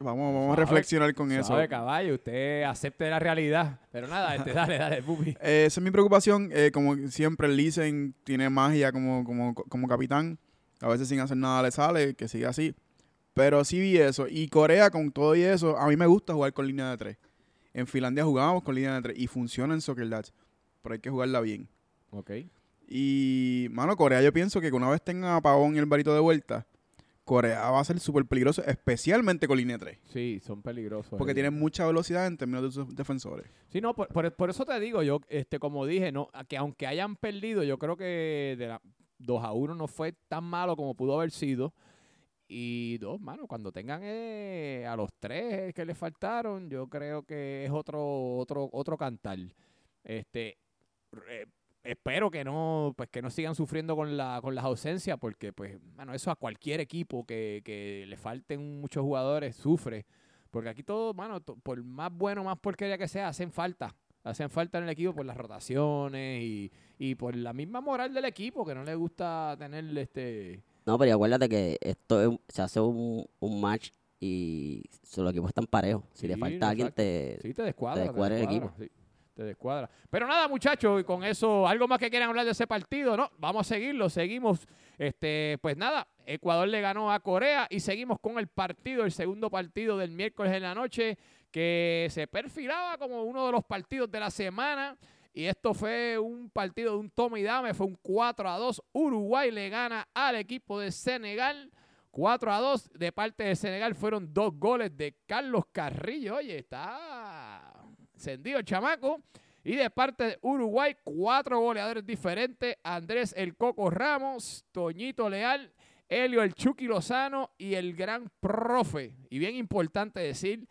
Vamos, vamos a reflexionar con eso. Sabe, caballo, usted acepte la realidad. Pero nada, este, (laughs) dale, dale, pupi. Eh, esa es mi preocupación. Eh, como siempre, el Lisen tiene magia como, como, como capitán. A veces sin hacer nada le sale, que siga así. Pero sí vi eso. Y Corea, con todo y eso, a mí me gusta jugar con línea de tres. En Finlandia jugábamos con línea de tres y funciona en Soccer Dads. Pero hay que jugarla bien. Ok. Y, mano, Corea, yo pienso que una vez tenga a Pavón y el varito de vuelta, Corea va a ser súper peligroso, especialmente con línea de tres. Sí, son peligrosos. Porque eh. tienen mucha velocidad en términos de sus defensores. Sí, no, por, por- por eso te digo, yo, este, como dije, no, que aunque hayan perdido, yo creo que de la 2 a 1 no fue tan malo como pudo haber sido. Y dos, mano, cuando tengan eh, a los tres que les faltaron, yo creo que es otro, otro, otro cantar. Este, eh, espero que no, pues que no sigan sufriendo con la, con las ausencias, porque pues, mano, eso a cualquier equipo que, que le falten muchos jugadores sufre. Porque aquí todo, mano, por más bueno, más porquería que sea, hacen falta. Hacen falta en el equipo por las rotaciones y, y por la misma moral del equipo, que no le gusta tener este... No, pero acuérdate que esto es se hace un, un match y los equipos están parejos. Si le falta alguien, te, te descuadra. te descuadra el equipo. sí, te descuadra. Pero nada, muchachos, y con eso, ¿algo más que quieran hablar de ese partido? No, vamos a seguirlo, seguimos. Este, pues nada, Ecuador le ganó a Corea y seguimos con el partido, el segundo partido del miércoles en la noche, que se perfilaba como uno de los partidos de la semana. Y esto fue un partido de un toma y dame, fue un 4 a 2. Uruguay le gana al equipo de Senegal. 4 a 2 de parte de Senegal fueron dos goles de Carlos Carrillo. Oye, está encendido el chamaco. Y de parte de Uruguay, cuatro goleadores diferentes. Andrés El Coco Ramos, Toñito Leal, Helio El Chucky Lozano y el gran profe. Y bien importante decir,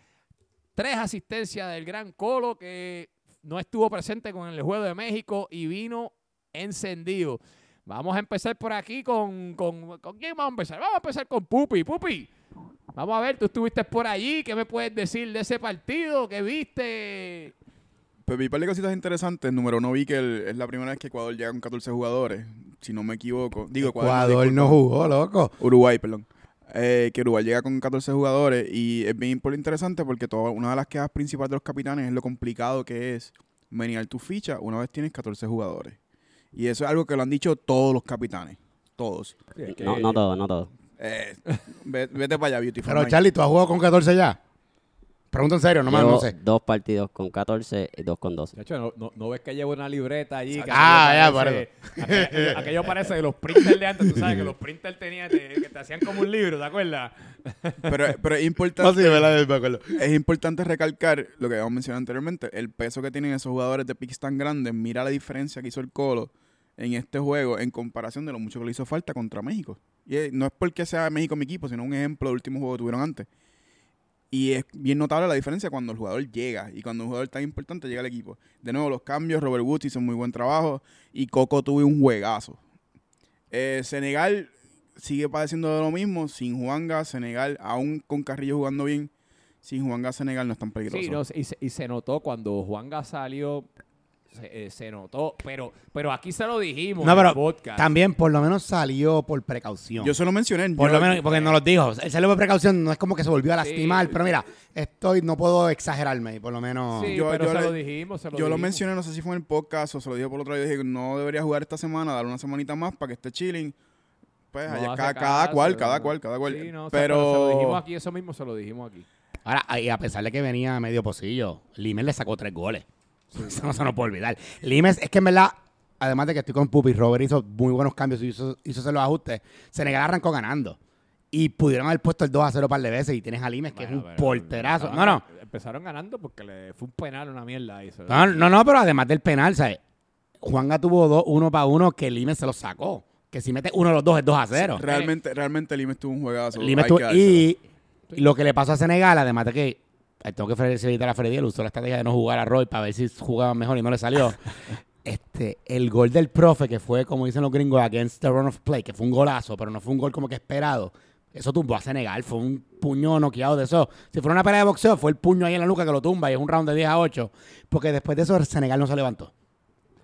tres asistencias del gran Colo que no estuvo presente con el Juego de México y vino encendido. Vamos a empezar por aquí con, con, ¿con quién vamos a empezar? Vamos a empezar con Pupi. Pupi, vamos a ver, tú estuviste por allí. ¿Qué me puedes decir de ese partido? ¿Qué viste? Pues vi un par de cositas interesantes. Número uno, vi que el- es la primera vez que Ecuador llega con 14 jugadores, si no me equivoco. Digo, Ecuador disculpa. no jugó, loco. Uruguay, perdón. Eh, que Uruguay llega con 14 jugadores y es bien por- interesante porque toda, una de las quejas principales de los capitanes es lo complicado que es menear tu ficha una vez tienes 14 jugadores. Y eso es algo que lo han dicho todos los capitanes. Todos. no, no todo, no todo. Eh, (laughs) ve- vete para allá, Beautiful Pero. Charlie, ¿tú has jugado con 14 ya? Pregunto en serio, no me Llevo no sé. dos partidos con 14 y dos con 12. De hecho, no, no, no ves que llevo una libreta allí. Que Ah, ya, parece- aquello, aquello parece de los printers de antes. Tú sabes que los printers tenían, te- que te hacían como un libro, ¿te acuerdas? Pero, pero es (laughs) No, importante. sí, ¿verdad? Me acuerdo. Es importante recalcar lo que habíamos mencionado anteriormente, el peso que tienen esos jugadores de picks tan grandes. Mira la diferencia que hizo el Colo en este juego en comparación de lo mucho que le hizo falta contra México. Y es- no es porque sea México mi equipo, sino un ejemplo del último juego que tuvieron antes. Y es bien notable la diferencia cuando el jugador llega y cuando un jugador tan importante llega al equipo. De nuevo, los cambios, Robert Woods hizo muy buen trabajo y Coco tuvo un juegazo. Eh, Senegal sigue padeciendo de lo mismo, sin Juanga, Senegal, aún con Carrillo jugando bien, sin Juanga, Senegal no es tan peligroso. Sí, no, y, se, y se notó cuando Juanga salió, se, eh, se notó, pero, pero aquí se lo dijimos No, en el pero podcast. también por lo menos salió por precaución. Yo se lo mencioné. por yo- lo menos, porque nos lo dijo. Él salió por precaución, no es como que se volvió a Sí. lastimar, pero mira, estoy, no puedo exagerarme, y por lo menos. Sí, Yo- pero yo se le- lo dijimos, se lo Yo lo mencioné, no sé si fue en el podcast o se lo dije por otro lado. Yo dije, no debería jugar esta semana, darle una semanita más para que esté chilling. Pues No allá, cada, cada caso, cual, no. cada cual, cada cual. Sí, no, o sea, pero, se lo dijimos aquí, eso mismo se lo dijimos aquí. Ahora, y a pesar de que venía medio pocillo, Limes le sacó tres goles. (laughs) Eso no se nos puede olvidar. Limes, es que en verdad, además de que estoy con Pupi, Robert hizo muy buenos cambios y hizo, hizo los ajustes. Senegal arrancó ganando. Y pudieron haber puesto el 2 a 0 un par de veces y tienes a Limes, que Bueno, es un pero porterazo. No, empezaron- no. Empezaron ganando porque le fue un penal, una mierda. No, no, no, pero además del penal, ¿sabes? Juanga tuvo dos, uno para uno que Limes se lo sacó. Que si mete uno de los dos es 2 a 0. realmente, realmente Limes tuvo un juegazo. Limes tuvo- y, y lo que le pasó a Senegal, además de que tengo que felicitar a Freddy, él usó la estrategia de no jugar a Roy para ver si jugaba mejor y no le salió. (laughs) este, el gol del profe, que fue, como dicen los gringos, against the run of play, que fue un golazo, pero no fue un gol como que esperado. Eso tumbó a Senegal, fue un puño noqueado de eso. Si fuera una pelea de boxeo, fue el puño ahí en la nuca que lo tumba y es un round de 10 a 8. Porque después de eso, Senegal no se levantó.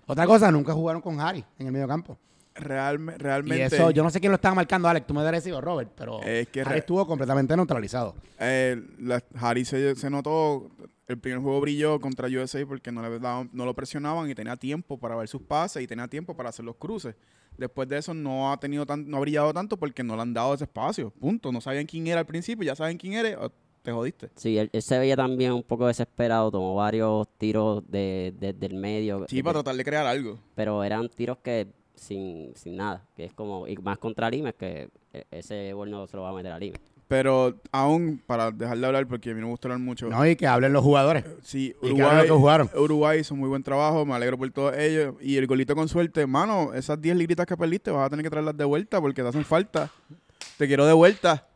Otra cosa, nunca jugaron con Harry en el medio campo. Realme- Y realmente. eso, yo no sé quién lo estaba marcando, Alex, tú me debes decir, o Robert, pero Es que Harry estuvo completamente neutralizado. Eh, la, Harry se, se notó, el primer juego brilló contra USA porque no, le daban- no lo presionaban y tenía tiempo para ver sus pases y tenía tiempo para hacer los cruces. Después de eso no ha tenido tan, no ha brillado tanto porque no le han dado ese espacio. Punto. No sabían quién era al principio, ya saben quién eres, o te jodiste. Sí, él, él se veía también un poco desesperado, tomó varios tiros de, de- del medio. Sí, de- para tratar de crear algo. pero eran tiros que sin, sin nada, que es como, y más contra Limes, que e- ese gol no se lo va a meter a Limes. Pero aún, para dejar de hablar, porque a mí no me gusta hablar mucho. No, y que hablen los jugadores. Sí, hagan lo Uruguay, que jugaron. Uruguay hizo muy buen trabajo, me alegro por todos ellos. Y el golito con suerte, mano, esas 10 libritas que perdiste vas a tener que traerlas de vuelta porque te hacen falta. Te quiero de vuelta.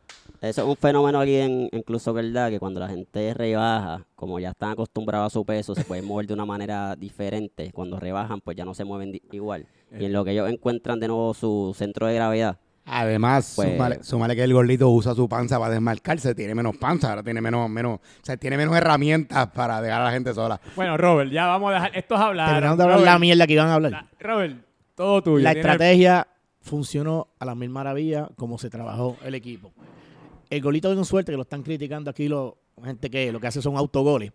Eso es un fenómeno aquí en, en Club Soccer Dad, que cuando la gente rebaja, como ya están acostumbrados a su peso, se pueden mover de una manera diferente. Cuando rebajan, pues ya no se mueven igual. Y en lo que ellos encuentran de nuevo su centro de gravedad, Además, Pues- súmale, súmale que el gordito usa su panza para desmarcarse, tiene menos panza, ahora tiene menos, menos, o sea, tiene menos herramientas para dejar a la gente sola. Bueno, Robert, ya vamos a dejar. Esto es hablar. Terminamos de hablar Robert, la mierda que iban a hablar. la- Robert, todo tuyo. La estrategia funcionó a la mil maravillas como se trabajó el equipo. El golito de suerte, que lo están criticando aquí los gente que lo que hace son autogoles,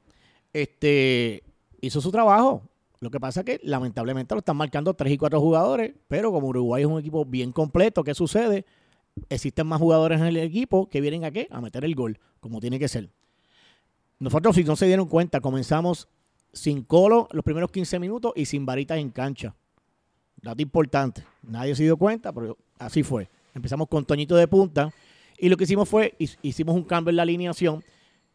este, hizo su trabajo. Lo que pasa es que lamentablemente lo están marcando tres y cuatro jugadores, pero como Uruguay es un equipo bien completo, ¿qué sucede? Existen más jugadores en el equipo que vienen a qué? A meter el gol, como tiene que ser. Nosotros, si no se dieron cuenta, comenzamos sin colo los primeros 15 minutos y sin varitas en cancha. Dato importante. Nadie se dio cuenta, pero así fue. Empezamos con Toñito de punta y lo que hicimos fue, hi- hicimos un cambio en la alineación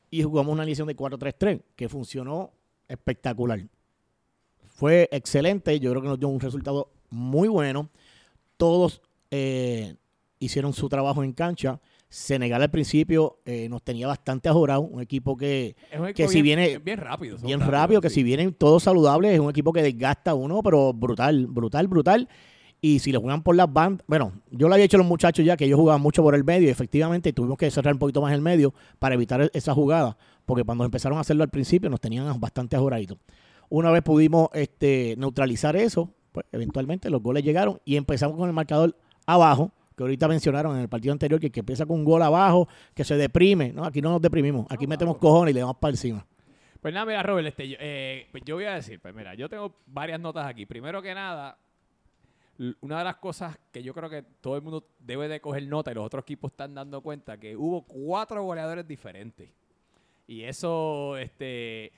y jugamos una alineación de 4-3-3 que funcionó espectacular. Fue excelente, yo creo que nos dio un resultado muy bueno. Todos eh, hicieron su trabajo en cancha. Senegal al principio eh, nos tenía bastante ajorado, un equipo que, es un equipo que si viene bien rápido. bien rápido, que sí. si vienen todos saludables, es un equipo que desgasta a uno, pero brutal, brutal, brutal. Y si le juegan por las bandas, bueno, yo lo había hecho a los muchachos ya, que ellos jugaban mucho por el medio y efectivamente tuvimos que cerrar un poquito más el medio para evitar e- esa jugada, porque cuando empezaron a hacerlo al principio nos tenían bastante ajoraditos. Una vez pudimos este, neutralizar eso, pues eventualmente los goles llegaron y empezamos con el marcador abajo, que ahorita mencionaron en el partido anterior, que, que empieza con un gol abajo, que se deprime. No, aquí no nos deprimimos, aquí metemos cojones y le damos para encima. Pues nada, mira, Robert, este, yo, eh, pues yo voy a decir, pues mira, yo tengo varias notas aquí. Primero que nada, una de las cosas que yo creo que todo el mundo debe de coger nota y los otros equipos están dando cuenta, que hubo cuatro goleadores diferentes. Y eso, este,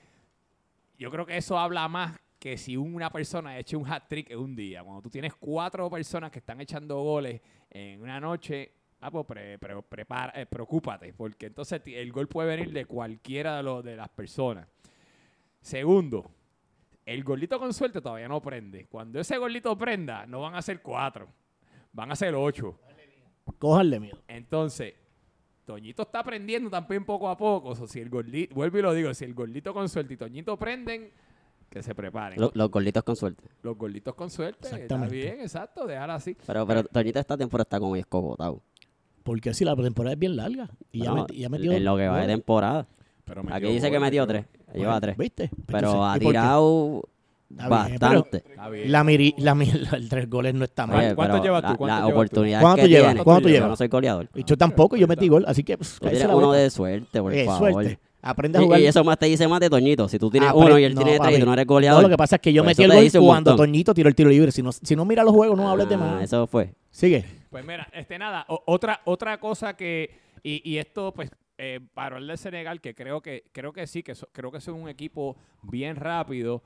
yo creo que eso habla más que si una persona eche un hat trick en un día. Cuando tú tienes cuatro personas que están echando goles en una noche, ah, pues pre- pre- prepara, eh, preocúpate, porque entonces el gol puede venir de cualquiera de, los, de las personas. Segundo, el golito con suerte todavía no prende. Cuando ese golito prenda, no van a ser cuatro, van a ser ocho. Cójanle miedo. Entonces, Toñito está aprendiendo también poco a poco. O sea, si el gordito, vuelvo y lo digo, si el gordito con suerte y Toñito prenden, que se preparen. Lo- los gorditos con suerte. Los gorditos con suerte, está Exactamente. bien, exacto, déjala así. Pero, pero Toñito esta temporada está como escogotado. Porque si la temporada es bien larga. Y ya, meti- ya metió. en lo que va de temporada. Pero Aquí dice que metió tres. Lleva tres. ¿Viste? Pero ha tirado bastante. La, miri, la, (laughs) el tres goles no está mal. Oye, ¿Cuánto llevas tú? la- ¿Cuánto Las llevas tú? oportunidades ¿Cuánto que llevas? tiene, ¿Cuánto yo no soy goleador. Y yo tampoco, yo metí gol. Así que. Pues, Tú tienes uno de suerte, por Eh, favor. suerte. Aprende a Y, jugar. y eso más te dice más de Toñito. Si tú tienes Ah, uno y él no, tiene tres y tú no eres goleador. No, lo que pasa es que yo Pues metí el gol cuando. Toñito tiró el tiro libre. Si no, si no mira los juegos, no hables de Ah, más. Eso fue. Sigue. Pues mira, este nada, otra, otra cosa que, y, y esto pues, eh, para el de Senegal, que creo que, creo que sí, que so- creo que son un equipo bien rápido,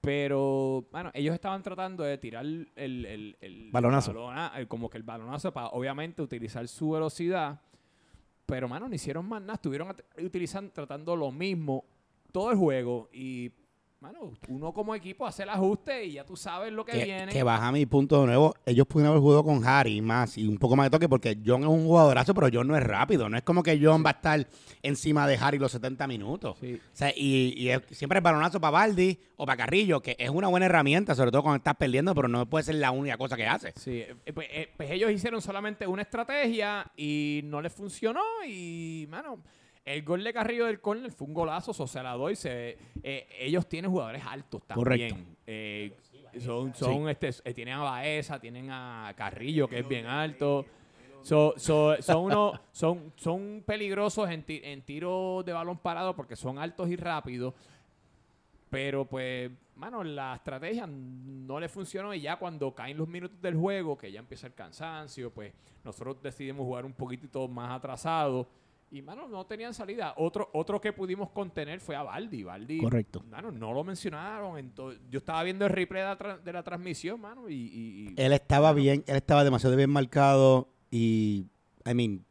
pero, bueno, ellos estaban tratando de tirar el, el, el Balonazo. balona- el- como que el balonazo para, obviamente, utilizar su velocidad, pero, mano, no hicieron más nada, estuvieron utilizando, tratando lo mismo todo el juego y, mano, uno como equipo hace el ajuste y ya tú sabes lo que, Que, viene. que baja mi punto de nuevo. Ellos pudieron haber jugado con Harry más y un poco más de toque porque John es un jugadorazo, pero John no es rápido. No es como que John va a estar encima de Harry los 70 minutos. Sí. O sea, y, y es- siempre es balonazo para Baldi o para Carrillo, que es una buena herramienta, sobre todo cuando estás perdiendo, pero no puede ser la única cosa que hace. Sí, eh, pues, eh, pues ellos hicieron solamente una estrategia y no les funcionó y, mano, el gol de Carrillo del córner fue un golazo, so, se la doy. Se, eh, ellos tienen jugadores altos también. Correcto. Eh, son, son, este, eh, tienen a Baeza, tienen a Carrillo, que es bien alto. So- so- son, uno, son, son peligrosos en, ti- en tiro de balón parado porque son altos y rápidos. Pero pues, mano, la estrategia no le funcionó y ya cuando caen los minutos del juego, que ya empieza el cansancio, pues nosotros decidimos jugar un poquitito más atrasado. Y, mano, no tenían salida. Otro, otro que pudimos contener fue a Baldi. Baldi, Correcto. mano, no lo mencionaron. Ento- yo estaba viendo el replay de la, tra- de la transmisión, mano, y... y- y- Él estaba bien, él estaba demasiado bien marcado y, I mean,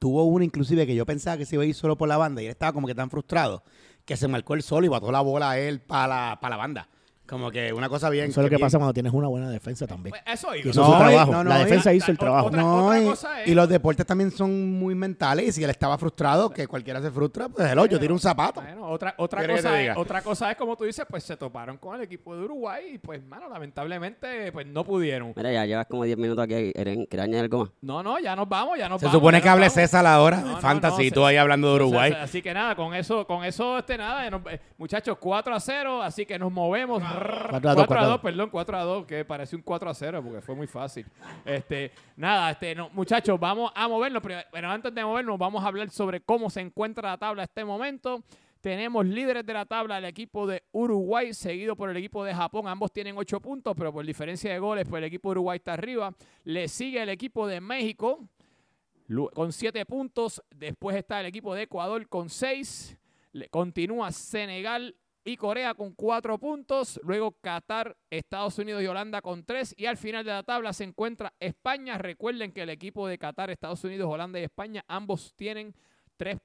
tuvo uno inclusive que yo pensaba que se iba a ir solo por la banda y él estaba como que tan frustrado que se marcó él solo y botó la bola a él para la, para la banda. Como que una cosa bien. Eso es lo que bien- pasa cuando tienes una buena defensa también. Pues eso digo. hizo No, su trabajo. no, no, la defensa hizo el otra- trabajo. otra- No, y, cosa es- y los deportes también son muy mentales y si él estaba frustrado, que cualquiera se frustra, pues el hoyo, tira un zapato. Bueno, otra, otra, ¿Quieres que te cosa es, otra cosa es, como tú dices, pues se toparon con el equipo de Uruguay y pues, mano, lamentablemente, pues no pudieron. Mira, ya llevas como 10 minutos aquí. ¿Quieren ¿quieres añadir algo más? No, no, ya nos vamos, ya nos Se vamos. supone ya que hable. César ahora No, de Fantasy no, y tú se- ahí hablando de Uruguay. se- así que nada, con eso, con eso, este nada, nos- eh, muchachos, 4 a 0, así que nos movemos. 4 a 2, 4 a 2, perdón, 4 a 2, que parece un 4 a 0 porque fue muy fácil. Este, nada, este, no, muchachos, vamos a movernos, pero, antes de movernos vamos a hablar sobre cómo se encuentra la tabla en este momento. Tenemos líderes de la tabla el equipo de Uruguay, seguido por el equipo de Japón. Ambos tienen 8 puntos, pero por diferencia de goles, pues el equipo de Uruguay está arriba. Le sigue el equipo de México con 7 puntos. Después está el equipo de Ecuador con 6. Continúa Senegal y Corea con 4 puntos. Luego Qatar, Estados Unidos y Holanda con 3. Y al final de la tabla se encuentra España. Recuerden que el equipo de Qatar, Estados Unidos, Holanda y España ambos tienen 3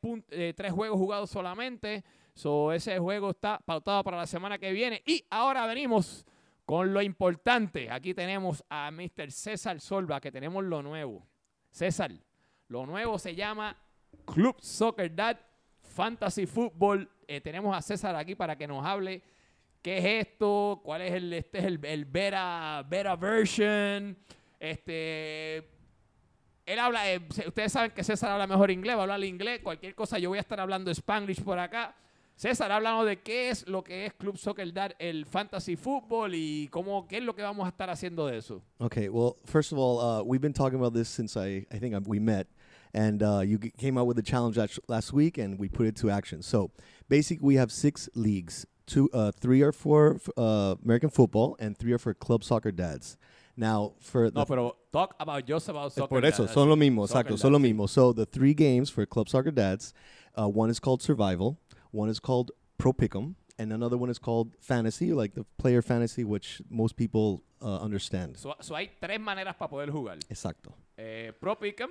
juegos jugados solamente. So, ese juego está pautado para la semana que viene. Y ahora venimos con lo importante. Aquí tenemos a Mr. César Solva, que tenemos lo nuevo. César, lo nuevo se llama Club Soccer Dad Fantasy Football. Eh, tenemos a César aquí para que nos hable qué es esto, cuál es el, este es el, el beta, beta version. Este, él habla, eh, ustedes saben que César habla mejor inglés, va a hablar inglés, cualquier cosa, yo voy a estar hablando Spanglish por acá. César, háblanos de qué es lo que es Club Soccer Dad, el fantasy football y cómo, qué es lo que vamos a estar haciendo de eso. Okay, well, first of all, uh, we've been talking about this since I, I think we met, and uh, you came out with a challenge last- week, and we put it to action. So, basically, we have six leagues. Two, uh, three are for f- uh, American football, and three are for club soccer dads. Now, for No, pero talk about just about soccer. Por eso, dad. son lo mismo, exacto, son lo mismo. So, the three games for Club Soccer Dads Uh, one is called Survival. One is called Pro Pick'em, and another one is called Fantasy, like the player fantasy, which most people uh, understand. So, so hay tres maneras para poder jugar. Exacto. Eh, Pro Pick'em,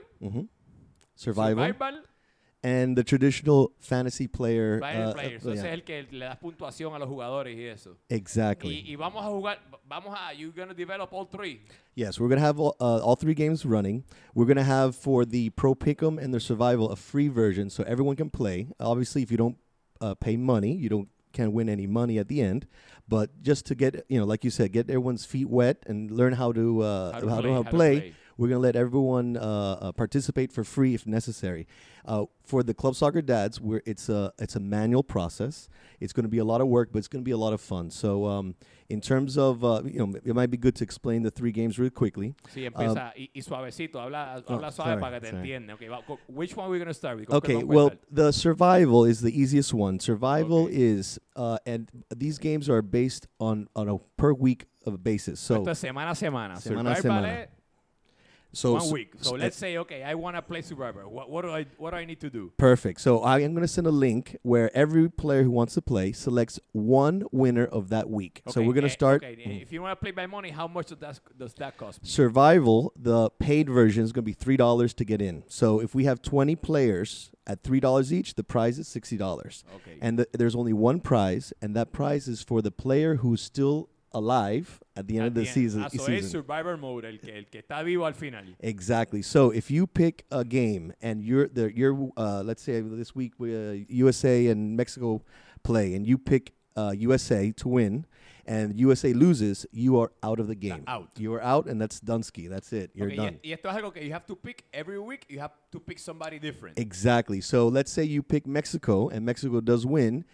Survival, Survival, and the traditional fantasy player. Uh, Player. uh, So ese es el que le das puntuación a los jugadores y eso. exactly. Y, y vamos a jugar, vamos a, you gonna develop all three. Yes, we're gonna have all, uh, all three games running. We're gonna have for the Pro Pick'em and the Survival a free version, so everyone can play. Obviously, if you don't uh, pay money, you don't can't win any money at the end. But just to get you know, like you said, get everyone's feet wet and learn how to uh, How to how play, to, how to play. We're gonna let everyone uh, uh, participate for free if necessary. Uh, for the club soccer dads, where it's a it's a manual process. It's going to be a lot of work, but it's going to be a lot of fun. So, um, in terms of uh, you know, it might be good to explain the three games really quickly. Sí, empieza y, y suavecito, habla, oh, suave sorry, para que te sorry. Okay, va- which one are we gonna start with? Okay, well, the survival is the easiest one. Survival Okay. is, uh, and these games are based on on a per week of basis. So, Esto es semana a semana. Semana a semana. So one week. So let's say, okay, I want to play Survivor. What, what do I what do I need to do? perfect. So I am going to send a link where every player who wants to play selects one winner of that week. Okay, so we're going to eh, start. Okay, Mhm. if you want to play by money, how much does that, does that cost? Survival, the paid version is going to be three dollars to get in. So if we have twenty players at three dollars each, the prize is sixty dollars. Okay. And the, there's only one prize, and that prize is for the player who's still alive at the end At of the, the end. season. Ah, so season. Survivor mode, el que, el que está vivo al final. Exactly. So if you pick a game and you're the you're uh, let's say this week we, uh, USA and Mexico play, and you pick uh, USA to win, and USA loses, you are out of the game. out. You are out, and that's Dunsky. That's it. You're Okay, done. Y, y esto es algo que you have to pick every week. You have to pick somebody different. Exactly. So let's say you pick Mexico and Mexico does win,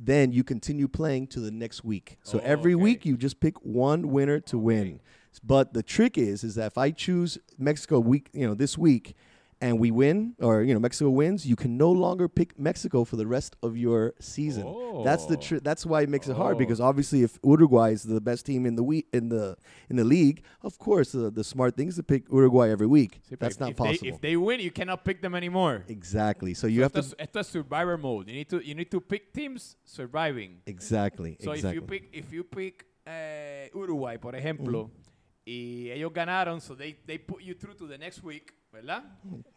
then you continue playing to the next week. So Oh, every okay. week you just pick one winner to win. But the trick is is that if I choose Mexico week, you know, this week and we win or you know Mexico wins, you can no longer pick Mexico for the rest of your season. That's the Oh. trick. That's why it makes it hard Oh. because obviously if Uruguay is the best team in the week in the in the league, of course the, the smart thing is to pick Uruguay every week. Pero That's if, not if possible. They, if they win, you cannot pick them anymore. exactly. So you So have to esto es Survivor mode. You need to you need to pick teams surviving. Exactly. So exactly. if you pick if you pick eh, Uruguay, por ejemplo, y ellos ganaron, so they, they put you through to the next week, ¿verdad?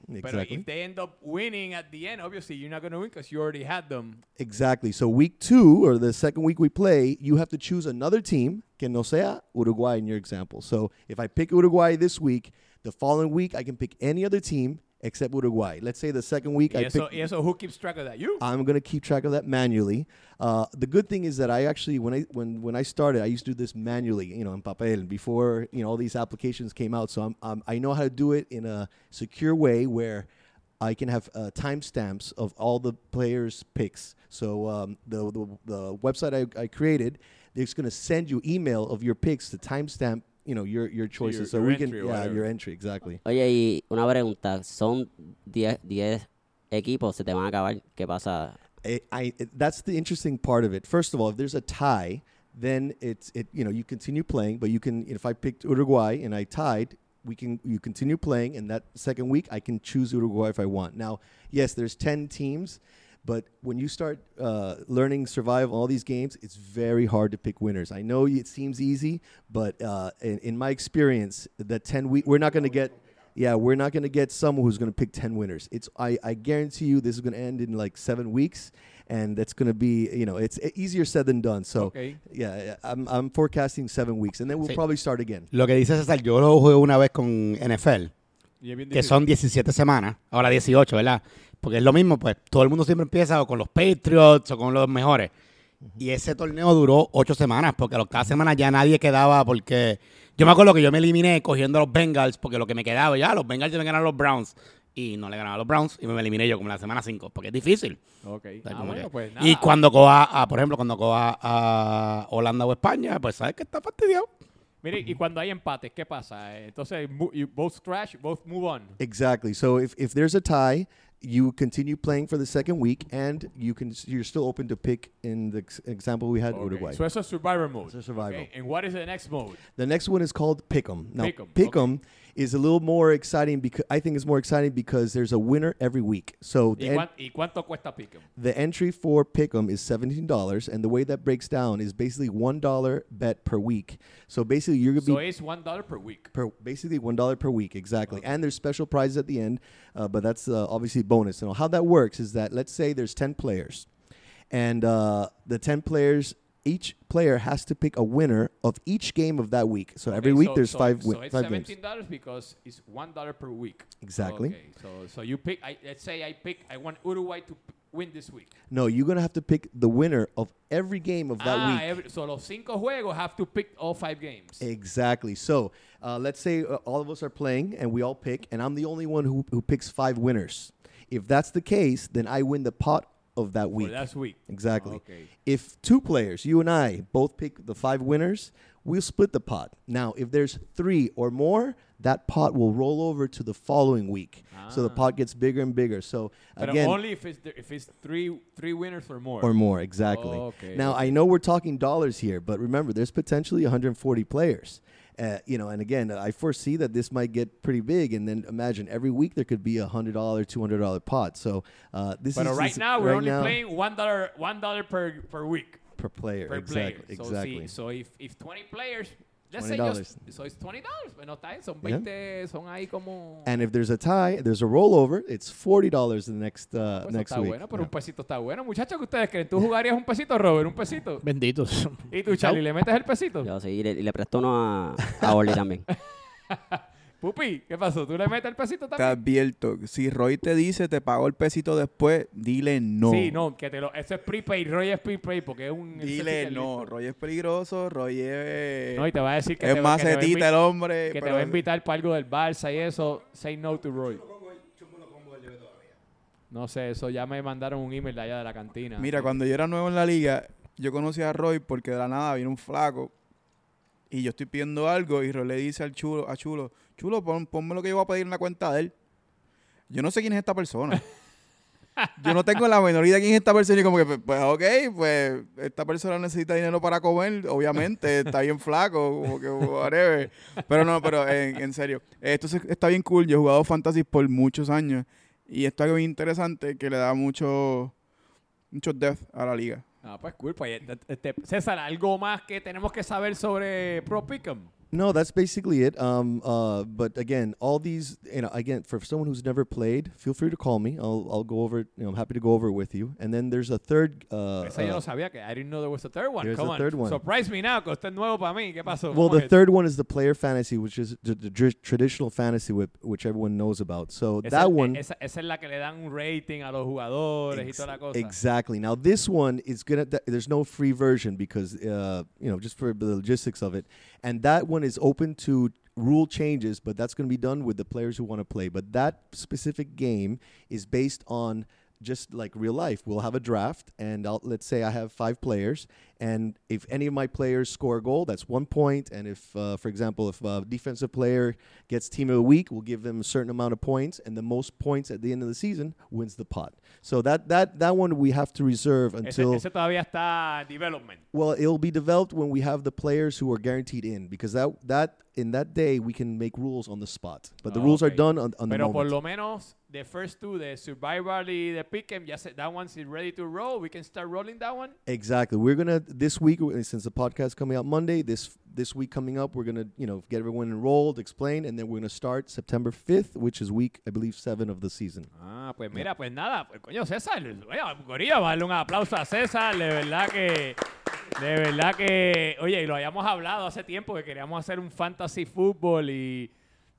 Exactly. if they end up winning at the end, obviously you're not going to win because you already had them. exactly. So week two or the second week we play, you have to choose another team que no sea Uruguay in your example. So if I pick Uruguay this week, the following week I can pick any other team except Uruguay. Let's say the second week Y I eso, pick. y eso, who keeps track of that? You. I'm gonna keep track of that manually. Uh, the good thing is that I actually, when I when when I started, I used to do this manually, you know, in papel before you know all these applications came out. So I'm, I'm I know how to do it in a secure way where I can have uh, timestamps of all the players' picks. So um, the, the the website I, I created, it's gonna send you email of your picks to timestamp. You know your your choices, so your we can yeah whatever. your entry exactly. Oye, y una pregunta. Son 10 10 equipos, se te van a acabar. ¿Qué pasa? Eh, I, I that's the interesting part of it. First of all, if there's a tie, then it's it you know you continue playing, but you can if I picked Uruguay and I tied, we can you continue playing, and that second week I can choose Uruguay if I want. Now, yes, there's ten teams, but when you start uh, learning survive all these games, it's very hard to pick winners. I know it seems easy, but uh, in, in my experience, the ten week we're not going to get. Yeah, we're not going to get someone who's going to pick 10 winners. It's I, I guarantee you this is going to end in like 7 weeks and that's going to be, you know, it's easier said than done. So, Okay. yeah, yeah, I'm I'm forecasting 7 weeks and then we'll Sí. probably start again. Lo que dice César, yo lo jugué una vez con NFL, Y es bien que son 17 semanas, ahora 18, ¿verdad? Porque es lo mismo, pues todo el mundo siempre empieza o con los Patriots o con los mejores. Y ese torneo duró 8 semanas, porque a octava semana ya nadie quedaba, porque yo me acuerdo que yo me eliminé cogiendo a los Bengals, porque lo que me quedaba, ya, los Bengals deben ganar a los Browns. Y no le ganaban a los Browns y me eliminé yo como en la semana 5, porque es difícil. Ok. O sea, Ah, bueno, pues y cuando coja, a, por ejemplo, cuando coja a Holanda o España, pues sabes que está fastidiado. Mire, y cuando hay empates, ¿qué pasa? Entonces, both crash, both move on. Exactly. So if, if there's a tie, you continue playing for the second week and you can you're still open to pick in the ex- example we had Okay. Uruguay. So eso a survivor mode. It's a survival. Okay. And what is the next mode? The next one is called Pick'em. Now, Pick'em, Pick'em is a little more exciting because I think it's more exciting because there's a winner every week. So the, ¿Y, en- y cuánto cuesta Pick'em? the entry for Pick'em is seventeen dollars, and the way that breaks down is basically one dollar bet per week. So basically, you're gonna So be so it's one dollar per week. per basically one dollar per week exactly and there's special prizes at the end uh, but that's uh, obviously bonus and how that works is that let's say there's 10 players and uh, the 10 players each player has to pick a winner of each game of that week so every week so- there's so- five, So it's seventeen dollars because it's one dollar per week. Exactly. Okay, so so you pick. I, let's say I pick. I want Uruguay to p- win this week. no you're gonna have to pick the winner of every game of that ah, week every, so los cinco juegos have to pick all five games. Exactly. So uh, let's say uh, all of us are playing and we all pick, and I'm the only one who, who picks five winners. If that's the case, then I win the pot of that week. that week. Exactly. Okay. If two players, you and I, both pick the five winners, we'll split the pot. Now, if there's three or more, that pot will roll over to the following week. So the Ah. pot gets bigger and bigger. So But again, only if it's there- if it's three three winners or more. or more, exactly. Okay, Now. I know we're talking dollars here, but remember, there's potentially 140 players. Uh, you know, and again, I foresee that this might get pretty big, and then imagine every week there could be a hundred dollar, two hundred dollar pot. So uh, this But is right this- now we're right only now, playing one dollar one dollar per per week per player. per exactly, player. So, exactly. si- so if if 20 players, let's say just $20. so it's 20 dollars, pero no está bien, son Yeah. 20, son ahí como and if there's a tie, there's a rollover. It's forty dollars the next uh, Pues next está week. bueno, pero Yeah. un pesito está bueno. Muchachos, ¿qué ustedes creen? ¿Tú jugarías un pesito, Robert? ¿Un pesito? Benditos. ¿Y tú, Charlie, le metes el pesito? Yo sí, y le, y le presto uno a, a Orly también. (laughs) Pupi, ¿qué pasó? ¿Tú le metes el pesito Te también? advierto, si Roy te dice te pagó el pesito después, dile no. Sí, no, que te lo... Eso es prepaid, Roy es prepaid porque es un... Dile no. Roy es peligroso, Roy es, No, y te va a decir que es te, que te a macetita el hombre. que te va a invitar para algo del Barça y eso. Say no to Roy. No sé, eso ya me mandaron un email de allá de la cantina. Mira, cuando yo era nuevo en la liga, yo conocí a Roy porque de la nada viene un flaco y yo estoy pidiendo algo y Roy le dice al chulo, a Chulo, Chulo, pon, ponme lo que yo voy a pedir en la cuenta de él. Yo no sé quién es esta persona. (laughs) yo no tengo la menor idea de quién es esta persona y como que, pues, pues, ok, pues esta persona necesita dinero para comer, obviamente, (laughs) está bien flaco, como que whatever. Pero no, pero en, en serio, esto se- está bien cool. Yo he jugado Fantasy por muchos años y esto es algo bien interesante que le da mucho mucho depth a la liga. Ah, pues cool. Pues, este, César, ¿algo más que tenemos que saber sobre Pro Pick'em? No, that's basically it. Um, uh, but again, all these, you know, again, for someone who's never played, feel free to call me. I'll, I'll go over. You know, I'm happy to go over it with you. And then there's a third. Uh, Esa yo uh, no sabía que I didn't know there was a third one. There's Come a on. third one. Surprise me now, que usted nuevo para mí. ¿Qué pasó? well, the third one is the player fantasy, which is the, the tr- traditional fantasy whip, which everyone knows about. So esa, that one, Esa, esa es la que le dan un rating a los jugadores y toda la cosa. Exactly. Now this one is gonna. th- there's no free version because uh, you know just for the logistics of it, and that one is open to rule changes, but that's going to be done with the players who want to play. But that specific game is based on just like real life. We'll have a draft, and I'll, let's say I have five players, and if any of my players score a goal, that's one point. And if, uh, for example, if a defensive player gets team of the week, we'll give them a certain amount of points, and the most points at the end of the season wins the pot. So that that that one we have to reserve until ese todavía está development. well, it'll be developed when we have the players who are guaranteed in because that that in that day we can make rules on the spot. But the Ah, rules are done on, on the Pero por moment. lo menos, the first two, the Survival the Pick'em, ya se, that one's ready to roll. We can start rolling that one. Exactly. We're gonna this week since the podcast coming out Monday. This this week coming up, we're gonna you know get everyone enrolled, explain, and then we're gonna start September fifth, which is week I believe seven of the season. Ah, pues mira, pues nada, pues coño, César, oye, Gorilla, darle un aplauso a César, de verdad que, de verdad que, oye, y lo habíamos hablado hace tiempo que queríamos hacer un fantasy fútbol y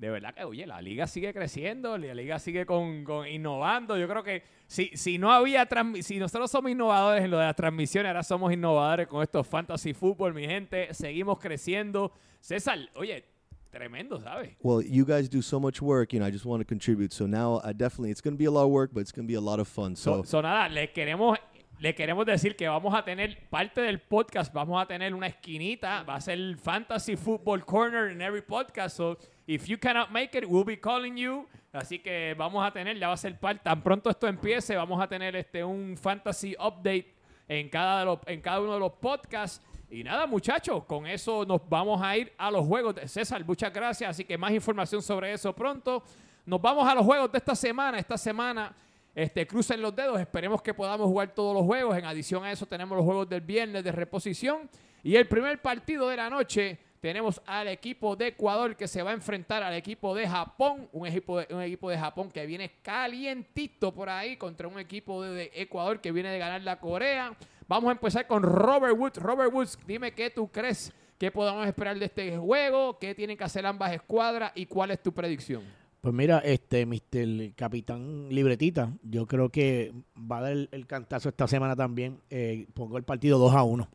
de verdad que, oye, la liga sigue creciendo, la liga sigue con, con innovando, yo creo que si, si no había, si nosotros somos innovadores en lo de las transmisiones, ahora somos innovadores con estos fantasy fútbol, mi gente, seguimos creciendo. César, oye, tremendo, ¿sabes? Well, you guys do so much work. You know, I just want to contribute. So now, I definitely it's gonna be a lot of work, but it's gonna be a lot of fun. So, So so nada, le queremos, le queremos decir que vamos a tener parte del podcast, vamos a tener una esquinita, va a ser Fantasy Football Corner in every podcast. So if you cannot make it, we'll be calling you. Así que vamos a tener, ya va a ser parte, tan pronto esto empiece, vamos a tener este un Fantasy Update en cada, de los, en cada uno de los podcasts. Y nada, muchachos, con eso nos vamos a ir a los juegos. César, muchas gracias. Así que más información sobre eso pronto. Nos vamos a los juegos de esta semana. Esta semana, este, crucen los dedos. Esperemos que podamos jugar todos los juegos. En adición a eso, tenemos los juegos del viernes de reposición. Y el primer partido de la noche, tenemos al equipo de Ecuador que se va a enfrentar al equipo de Japón. Un equipo de, un equipo de Japón que viene calientito por ahí contra un equipo de, Ecuador que viene de ganar la Corea. Vamos a empezar con Robert Woods. Robert Woods, dime qué tú crees que podamos esperar de este juego, qué tienen que hacer ambas escuadras y cuál es tu predicción. Pues mira, este, Mr. Capitán Libretita, yo creo que va a dar el, el cantazo esta semana también. Eh, pongo el partido 2 a 1.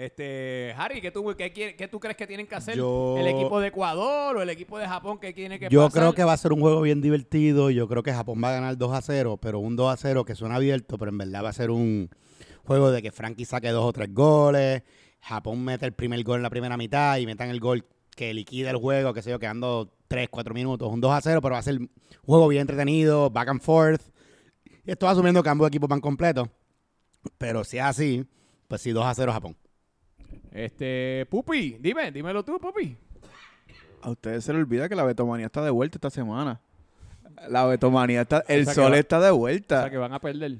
Este, Harry, ¿qué tú, qué, qué tú crees que tienen que hacer Yo- el equipo de Ecuador o el equipo de Japón que tiene que Yo pasar? creo que va a ser un juego bien divertido. Yo creo que Japón va a ganar 2 a 0, pero un 2 a 0 que suena abierto, pero en verdad va a ser un juego de que Frankie saque dos o tres goles. Japón mete el primer gol en la primera mitad y metan el gol que liquida el juego, que sé yo, quedando 3, 4 minutos. Un 2 a 0, pero va a ser un juego bien entretenido, back and forth. Y esto asumiendo que ambos equipos van completos. Pero si es así, pues sí, 2 a 0 Japón. Este, Pupi, dime, dímelo tú, Pupi. A ustedes se les olvida que la Betomanía está de vuelta esta semana. La Betomanía está... El sea sol va- está de O vuelta. sea, que van a perder.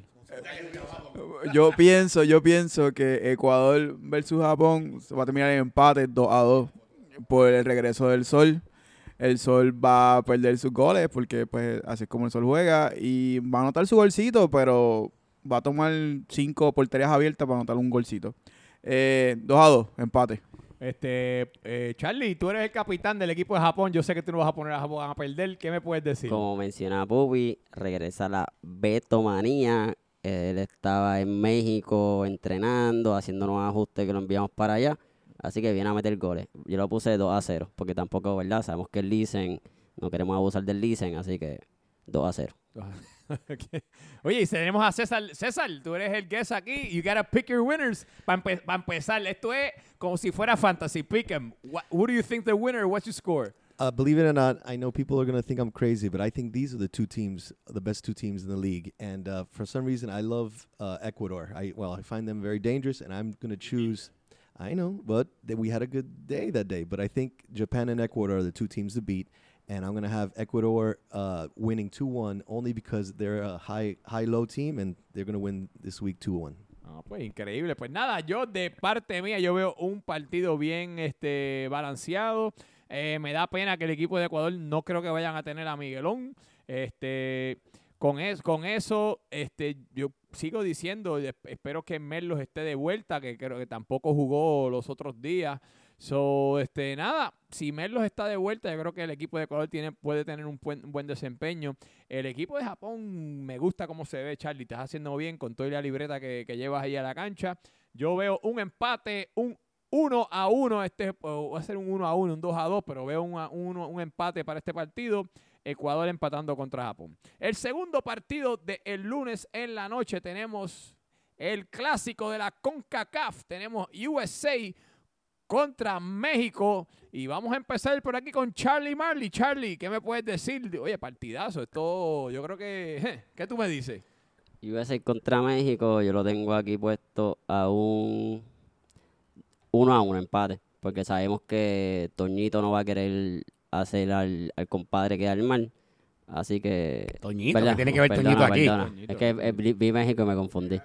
Yo pienso, yo pienso que Ecuador versus Japón se va a terminar en empate 2 a 2 por el regreso del sol. El sol va a perder sus goles porque pues así es como el sol juega y va a anotar su golcito, pero va a tomar cinco porterías abiertas para anotar un golcito. Eh, 2 a 2, empate. Este, eh, Charlie, tú eres el capitán del equipo de Japón. Yo sé que tú no vas a poner a Japón a perder. ¿Qué me puedes decir? Como menciona Pupi, regresa la Betomanía. Él estaba en México entrenando, haciendo unos ajustes que lo enviamos para allá. Así que viene a meter goles. Yo lo puse 2 a 0, porque tampoco, ¿verdad? Sabemos que el Licen, no queremos abusar del Licen, así que 2 a 0. (laughs) Ok. Oye, y tenemos a César. César, tú eres el guest aquí. You gotta pick your winners. Para empezar, esto es como si fuera fantasy. Pick 'em. What, who do you think the winner? What's your score? Uh, believe it or not, I know people are going to think I'm crazy, but I think these are the two teams, the best two teams in the league. And uh, for some reason, I love uh, Ecuador. I well, I find them very dangerous, and I'm going to choose. I know, but we had a good day that day. But I think Japan and Ecuador are the two teams to beat, and I'm to have Ecuador uh, winning two one only because they're a high high low team, and they're to win this week two one. Ah, pues increíble. Pues nada, yo de parte mía, yo veo un partido bien este, balanceado. Eh, me da pena que el equipo de Ecuador no creo que vayan a tener a Miguelón. Este, con, es- con eso, este, yo sigo diciendo, espero que Merlos esté de vuelta, que creo que tampoco jugó los otros días. So, este, nada, si Merlos está de vuelta, yo creo que el equipo de Ecuador tiene, puede tener un buen, un buen desempeño. El equipo de Japón me gusta cómo se ve, Charlie. Estás haciendo bien con toda la libreta que, que llevas ahí a la cancha. Yo veo un empate, un 1 a 1. Este va a ser un 1 a 1, un 2 a 2, pero veo un, uno- un empate para este partido. Ecuador empatando contra Japón. El segundo partido del lunes en la noche tenemos el clásico de la CONCACAF. Tenemos USA contra México. Y vamos a empezar por aquí con Charlie Marley. Charlie, ¿qué me puedes decir? Oye, partidazo. Esto, yo creo que. ¿Qué tú me dices? USA contra México, yo lo tengo aquí puesto a un 1 a 1 empate, porque sabemos que Toñito no va a querer hacer al, al compadre quedar mal. Así que. Toñito. ¿qué tiene que ver Perdona, Toñito aquí? perdona. Toñito. Es que eh, vi México y me confundí.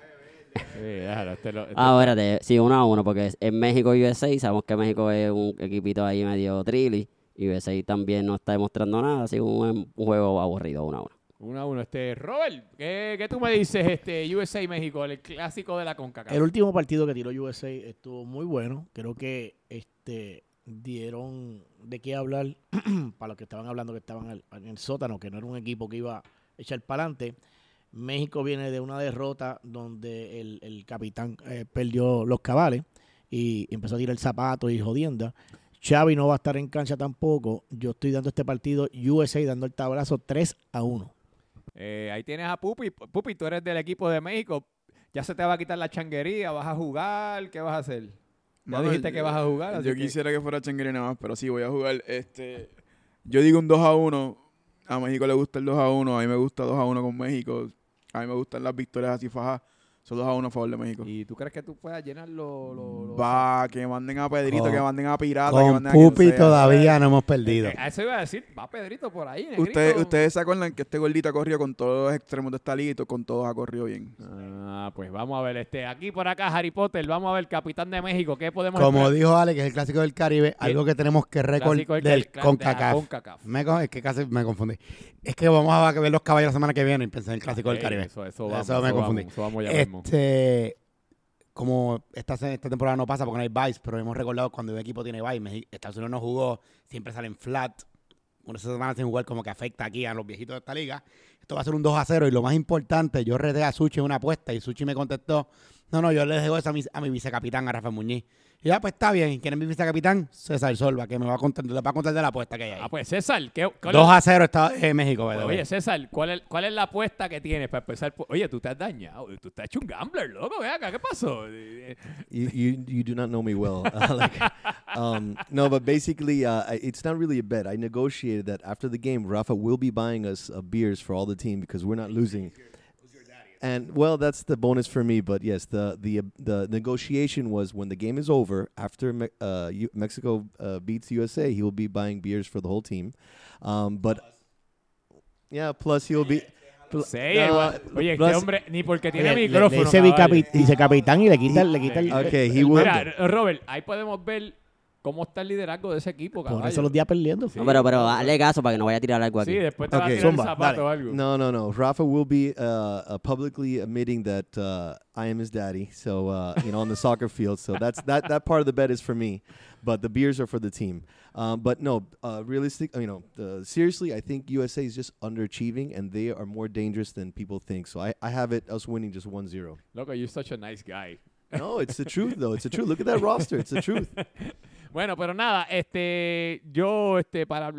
Este Ah, espérate, sí, 1 a 1, porque es México y USA. Sabemos que México es un equipito ahí medio trilly. Y USA también no está demostrando nada, así que un, un juego aburrido, 1 a 1. 1 a 1. Este, Robert, ¿qué, qué tú me dices, este, USA y México, el clásico de la CONCACAF? El último partido que tiró USA estuvo muy bueno. Creo que este dieron de qué hablar (clears throat) para los que estaban hablando que estaban en el sótano, que no era un equipo que iba a echar para adelante. México viene de una derrota donde el, el capitán eh, perdió los cabales y empezó a tirar zapatos y jodienda. Xavi no va a estar en cancha tampoco. Yo estoy dando este partido USA dando el tablazo 3 a 1. Eh, ahí tienes a Pupi. Pupi, tú eres del equipo de México. Ya se te va a quitar la changuería, vas a jugar, ¿qué vas a hacer? Ya Mano, dijiste que vas a jugar. Yo que- quisiera que fuera Chenguere nada más, pero sí, voy a jugar. Este, yo digo un 2 a 1. A México le gusta el 2 a 1. A mí me gusta 2 a 1 con México. A mí me gustan las victorias así fajas. Son 2 a 1 a favor de México. ¿Y tú crees que tú puedas llenar los... Va, que manden a Pedrito, Con- que manden a Pirata, que manden a Pupi todavía no hemos perdido. Eh, a eso iba a decir, va Pedrito por ahí, negrito. Usted- ustedes se acuerdan que este gordito ha corrido con todos los extremos de esta liga y con todos ha corrido bien. Ah, pues vamos a ver, este, aquí por acá Harry Potter, vamos a ver, capitán de México, ¿qué podemos Como esperar? dijo Ale, que es el clásico del Caribe, algo que tenemos que recordar del CONCACAF. Con- es que casi me confundí. Es que vamos a ver los caballos la semana que viene y pensé en el clásico del Caribe. Eso, eso, vamos, Eso me eso confundí. Vamos, eso vamos ya mismo. Este, como esta, se- esta temporada no pasa porque no hay vice, pero hemos recordado cuando un equipo tiene Meji- Estados Unidos no jugó, siempre salen flat. Una semana sin jugar como que afecta aquí a los viejitos de esta liga. Esto va a ser un 2 a 0 y lo más importante, yo reté a Suchi una apuesta y Suchi me contestó, no, no, yo le dejo eso a mi, a mi vicecapitán, a Rafa Muñiz. Y ya, pues está bien, ¿quién es mi vicecapitán? César Solva, que me va a contar, le va a contar de la apuesta que hay ahí. Ah, pues César, ¿qué, cuál 2 es- a 0 está eh, México, way. Oye, César, ¿cuál es, ¿cuál es la apuesta que tienes para empezar? por- Oye, tú te has dañado, tú te has hecho un gambler, loco, ve acá, ¿qué pasó? You, you you do not know me well. (laughs) Uh, like, um, no, but basically, uh, it's not really a bet. I negotiated that after the game, Rafa will be buying us uh, beers for all the team because we're not losing. And well, that's the bonus for me. But yes, the the the negotiation was when the game is over, after Me- uh, U- Mexico uh, beats USA, he will be buying beers for the whole team. Um, but yeah, plus he'll be. pl- Sí, no, igual. Oye, este plus- hombre, ni porque tiene Oye, le- le micrófono. dice cabal. vicapi- vicecapitán y le quita, le quita el, Okay, he will. Mira, Robert, ahí podemos ver cómo está el liderazgo de ese equipo, Por caballo. eso los días perdiendo. Sí. No, pero, pero hazle caso para que no vaya a tirar algo aquí. Sí, después te va a Ok. tirar el zapato dale. o algo. No, no, no. Rafa will be uh, uh, publicly admitting that uh, I am his daddy. So uh, you know, on the soccer field. So that's that. That part of the bet is for me, but the beers are for the team. Um, but no, uh, realistic. You know, uh, seriously, I think USA is just underachieving, and they are more dangerous than people think. So I, I have it us winning just 1-0. Loco, you're such a nice guy. No, it's the (laughs) truth though. It's the truth. Look at that roster. It's the truth. (laughs) Bueno, pero nada, este, yo, este, para,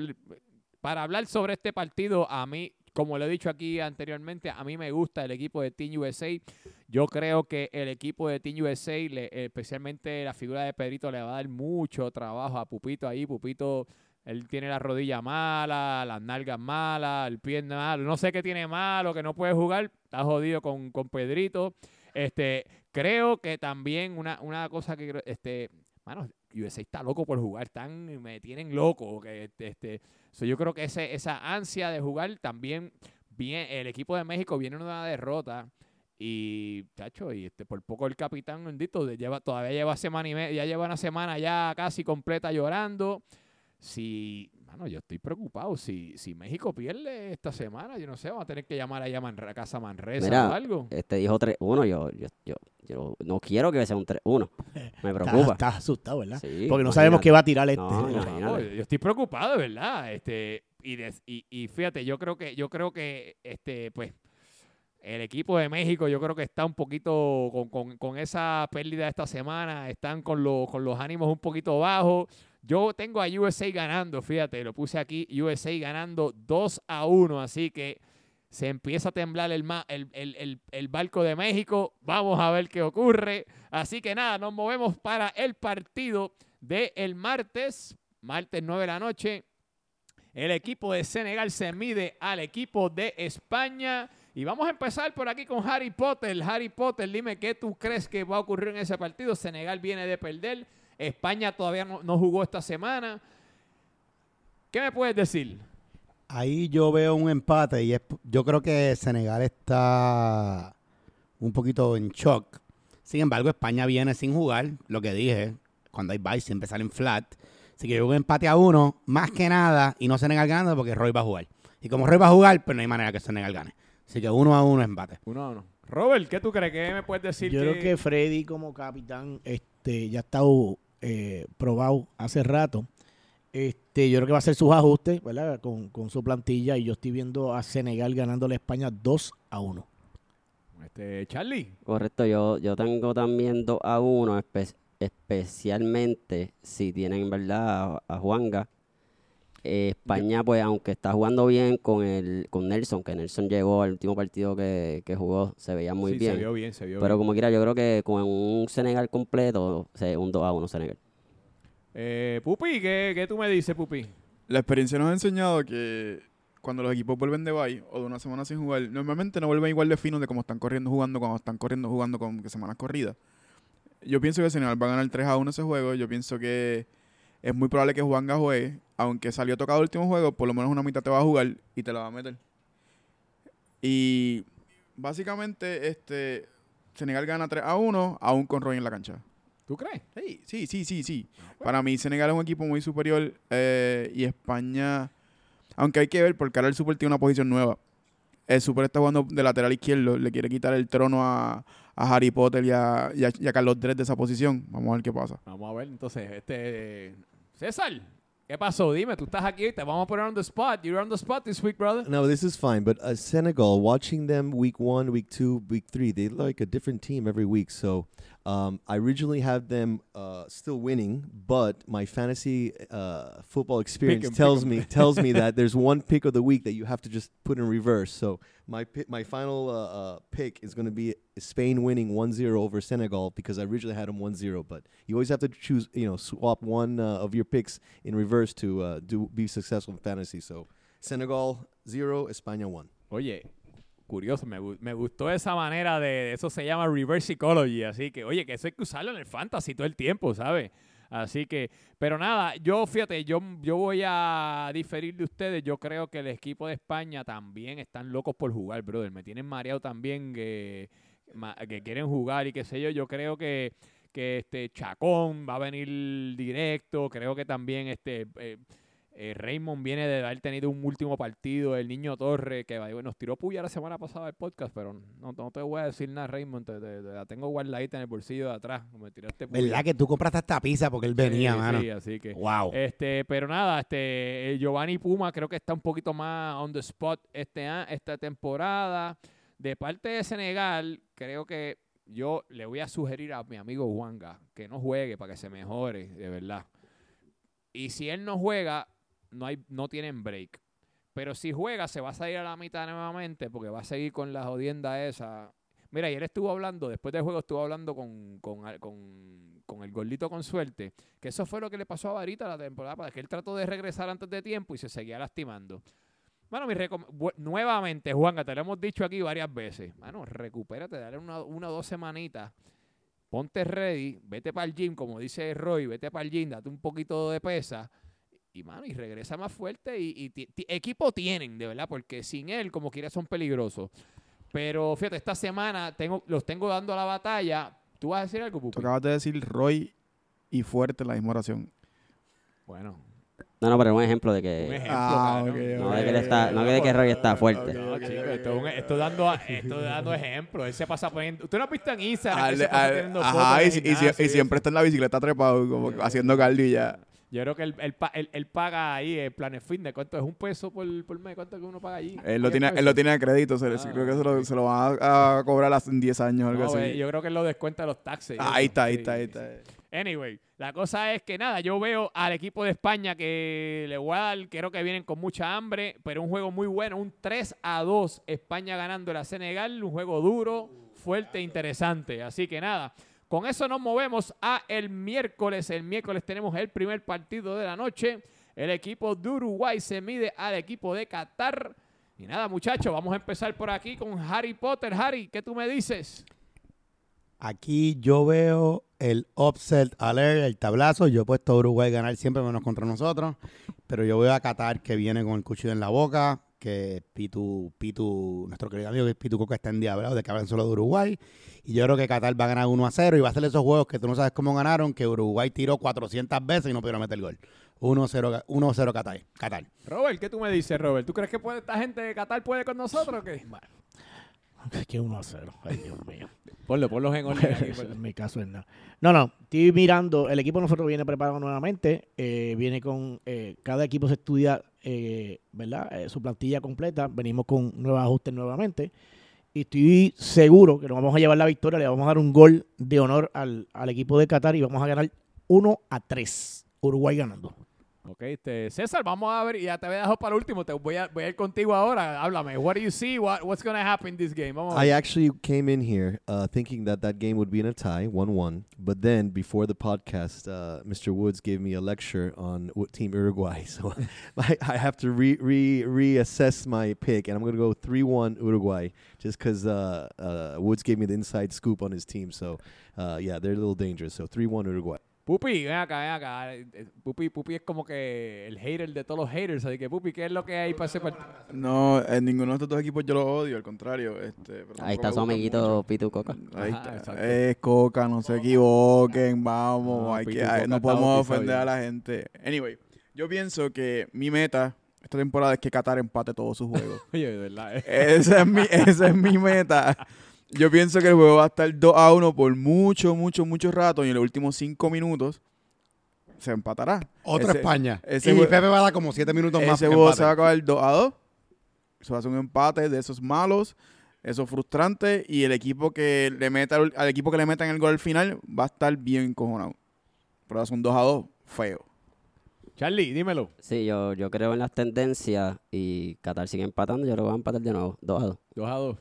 para hablar sobre este partido, a mí, como lo he dicho aquí anteriormente, a mí me gusta el equipo de Team USA. Yo creo que el equipo de Team USA, le- especialmente la figura de Pedrito, le va a dar mucho trabajo a Pupito ahí. Pupito, él tiene la rodilla mala, las nalgas malas, el pie malo, no sé qué tiene malo, que no puede jugar. Está jodido con, con Pedrito. Este, creo que también una, una cosa que, este, mano, USA está loco por jugar, están, me tienen loco. Este, este, so yo creo que ese, esa ansia de jugar también, bien, el equipo de México viene en una derrota y, chacho, y este, por poco el capitán bendito lleva, todavía lleva semana y media, ya lleva una semana ya casi completa llorando. Si, mano, yo estoy preocupado. Si, si México pierde esta semana, yo no sé, vamos a tener que llamar allá a, Manre- a Casa Manresa Mira, o algo. Este dijo 3-1. Yo, yo, yo, yo no quiero que sea un 3-1. Me (laughs) preocupa. estás asustado, ¿verdad? Sí, Porque no sabemos qué va a tirar este. No, yo estoy preocupado, de verdad. Este, y, des- y, y fíjate, yo creo que, yo creo que este, pues, el equipo de México, yo creo que está un poquito con, con- con esa pérdida esta semana, están con, los con los ánimos un poquito bajos. Yo tengo a USA ganando, fíjate, lo puse aquí, USA ganando 2 a 1, así que se empieza a temblar el, el, el- el- barco de México. Vamos a ver qué ocurre. Así que nada, nos movemos para el partido del martes, martes 9 de la noche. El equipo de Senegal se mide al equipo de España. Y vamos a empezar por aquí con Harry Potter. Harry Potter, dime qué tú crees que va a ocurrir en ese partido. Senegal viene de perder. España todavía no, no jugó esta semana. ¿Qué me puedes decir? Ahí yo veo un empate y es- yo creo que Senegal está un poquito en shock. Sin embargo, España viene sin jugar, lo que dije, cuando hay bye siempre salen flat. Así que yo veo un empate a uno, más que nada, y no Senegal ganando porque Roy va a jugar. Y como Roy va a jugar, pues no hay manera que Senegal gane. Así que uno a uno empate. Uno a uno. Robert, ¿qué tú crees? ¿Qué me puedes decir? Yo creo que Freddy como capitán este, ya ha estado eh, probado hace rato. Este, yo creo que va a hacer sus ajustes, ¿verdad? Con, con su plantilla y yo estoy viendo a Senegal ganándole a España 2 a 1. Este, Charlie. Correcto, yo, yo tengo también 2 a 1, espe- especialmente si tienen, ¿verdad? A, a Juanga. Eh, España, pues, aunque está jugando bien con el con Nelson, que Nelson llegó al último partido que, que jugó, se veía muy Sí, bien. Se vio bien, se vio Pero bien. como quiera, yo creo que con un Senegal completo, se- un 2 a 1 Senegal. Eh, Pupi, ¿qué, ¿qué tú me dices, Pupi? La experiencia nos ha enseñado que cuando los equipos vuelven de bye o de una semana sin jugar, normalmente no vuelven igual de finos de como están corriendo jugando cuando están corriendo jugando con que semanas corridas. Yo pienso que Senegal va a ganar 3 a 1 ese juego. Yo pienso que es muy probable que Juanga juegue. Aunque salió tocado el último juego, por lo menos una mitad te va a jugar y te la va a meter. Y básicamente, este Senegal gana 3 a 1, aún con Roy en la cancha. ¿Tú crees? Sí, sí, sí, sí, sí. Para mí Senegal es un equipo muy superior eh, y España, aunque hay que ver, porque ahora el Super tiene una posición nueva. El Super está jugando de lateral izquierdo, le quiere quitar el trono a, a Harry Potter y a, y a- y a Carlos Dredd de esa posición. Vamos a ver qué pasa. Vamos a ver, entonces, este... César, ¿qué pasó? Dime, tú estás aquí, te vamos a poner on the spot. You're on the spot this week, brother. No, this is fine. But uh, Senegal, watching them week one, week two, week three, they like a different team every week. So um, I originally have them uh, still winning, but my fantasy uh, football experience 'em, tells me tells me that (laughs) there's one pick of the week that you have to just put in reverse. So my pi- my final uh, uh, pick is going to be Spain winning 1-0 over Senegal because I originally had them 1-0. But you always have to choose, you know, swap one uh, of your picks in reverse to uh, do be successful in fantasy. So Senegal 0, España 1. Oye, curioso, me, me gustó esa manera de, eso se llama reverse psychology, así que, oye, que eso hay que usarlo en el fantasy todo el tiempo, ¿sabes? Así que, pero nada, yo fíjate, yo, yo voy a diferir de ustedes, yo creo que el equipo de España también están locos por jugar, brother, me tienen mareado también que, ma- que quieren jugar y qué sé yo, yo creo que, que este Chacón va a venir directo, creo que también este... eh, eh, Raymond viene de haber tenido un último partido, el niño Torre, que way, nos tiró puya la semana pasada del podcast, pero no, no te voy a decir nada, Raymond, te, te- te la tengo guardadita en el bolsillo de atrás, me tiraste puya. ¿Verdad que tú compraste esta pizza porque él Sí, venía, mano? Sí, así que... Wow. Este, pero nada, este eh, Giovanni Puma creo que está un poquito más on the spot este esta temporada. De parte de Senegal, creo que yo le voy a sugerir a mi amigo Juanga que no juegue para que se mejore, de verdad. Y si él no juega, no hay no tienen break. Pero si juega, se va a salir a la mitad nuevamente porque va a seguir con la jodienda esa. Mira, él estuvo hablando, después del juego estuvo hablando con, con, con- el gordito con suerte, que eso fue lo que le pasó a Varita la temporada pasada, que él trató de regresar antes de tiempo y se seguía lastimando. Bueno, mi nuevamente, Juanga, te lo hemos dicho aquí varias veces. Mano, recupérate, dale una, una o dos semanitas. Ponte ready, vete para el gym, como dice Roy, vete para el gym, date un poquito de pesa. Y, mano, y regresa más fuerte. Y, equipo tienen, de verdad, porque sin él, como quiera, son peligrosos. Pero fíjate, esta semana tengo, los tengo dando la batalla. ¿Tú vas a decir algo, Tú Pupi? acabas de decir Roy y fuerte la misma oración. Bueno, No, no, pero un ejemplo de un que. ejemplo. Ah, cabrón. ok, No ok. de que él está, no de que Roy está fuerte. No, chico, esto, es un- esto dando, esto dando ejemplos. Él se pasa poniendo. Usted no ha visto en Instagram. que se pasa al- teniendo ajá, fotos y, en gimnasio y y siempre está en la bicicleta trepado, como que haciendo cardio y ya. Yo creo que él, él, pa- él- él paga ahí el Planet Fitness. ¿Cuánto es? ¿Un peso por, por mes? ¿Cuánto que uno paga allí? Él lo ¿Diez tiene, él lo tiene a crédito, se Ah, creo que se lo, se lo van a, a cobrar hace 10 años o algo No, así. eh, yo creo que él lo descuenta de los taxes. Ah, ahí está, ahí Sí, está, ahí sí. está. Anyway, la cosa es que nada, yo veo al equipo de España que le voy a dar, creo que vienen con mucha hambre, pero un juego muy bueno, un 3 a 2, España ganando a Senegal, un juego duro, fuerte, interesante. Así que nada, con eso nos movemos a el miércoles. El miércoles tenemos el primer partido de la noche. El equipo de Uruguay se mide al equipo de Qatar. Y nada, muchachos, vamos a empezar por aquí con Harry Potter. Harry, ¿qué tú me dices? Aquí yo veo el upset alert, el tablazo. Yo he puesto a Uruguay ganar siempre menos contra nosotros. Pero yo veo a Qatar que viene con el cuchillo en la boca. Que Pitu, Pitu, nuestro querido amigo que Pitu Coca está endiablado de que hablan solo de Uruguay. Y yo creo que Qatar va a ganar 1 a 0 y va a ser esos juegos que tú no sabes cómo ganaron, que Uruguay tiró 400 veces y no pudieron meter gol. 1-0 1-0 Qatar. Qatar. Robert, ¿qué tú me dices, Robert? ¿Tú crees que puede, esta gente de Qatar puede con nosotros o qué? Es que 1 a 0. Ay, Dios mío. Ponlo, ponlos en orden aquí, Eso (laughs) ponlo. en mi caso es nada. No, no. Estoy mirando. El equipo de nosotros viene preparado nuevamente. eh, viene con. eh, cada equipo se estudia, eh, ¿verdad? Eh, su plantilla completa. Venimos con nuevos ajustes nuevamente. Y estoy seguro que nos vamos a llevar la victoria. Le vamos a dar un gol de honor al, al equipo de Qatar y vamos a ganar 1 a 3. Uruguay ganando. Ok, este, César, vamos a ver, ya te voy a dejar para el último, te voy a, voy a ir contigo ahora, háblame, what do you see, what, what's going to happen in this game? Vamos I actually came in here uh, thinking that that game would be in a tie, 1 1. But then before the podcast, uh, Mr. Woods gave me a lecture on Team Uruguay. (laughs) So I, I have to re, re, reassess my pick, and I'm going to go 3 1 Uruguay just because uh, uh, Woods gave me the inside scoop on his team. So, uh, yeah, they're a little dangerous. So 3 1 Uruguay. Pupi, ven acá, ven acá. Eh, eh, Pupi, Pupi es como que el hater de todos los haters, así que Pupi, ¿qué es lo que hay para ese partido? No, en ninguno de estos dos equipos yo los odio, al contrario. Este, pero Ahí está su amiguito mucho. Pitu Coca. Ahí Ajá, está. Es Coca, no se equivoquen, vamos. No, hay Pitu que, Coca no podemos ofender a la gente. Anyway, yo pienso que mi meta esta temporada es que Qatar empate todos sus juegos. (laughs) Oye, de verdad. eh. esa, es mi, esa es mi meta. (laughs) Yo pienso que el juego va a estar 2 a 1 por mucho, mucho, mucho rato y en los últimos 5 minutos se empatará. Otra Ese- España. ese y Pepe va a dar como siete minutos más. Ese juego empate. se va a acabar 2 a 2. Eso va a ser un empate de esos malos, esos frustrantes. Y el equipo que le meta al equipo que le metan el gol al final va a estar bien encojonado. Pero es un 2 a 2 feo. Charlie, dímelo. Sí, yo, yo creo en las tendencias y Qatar sigue empatando. Yo creo que va a empatar de nuevo. 2 a 2. Dos a dos.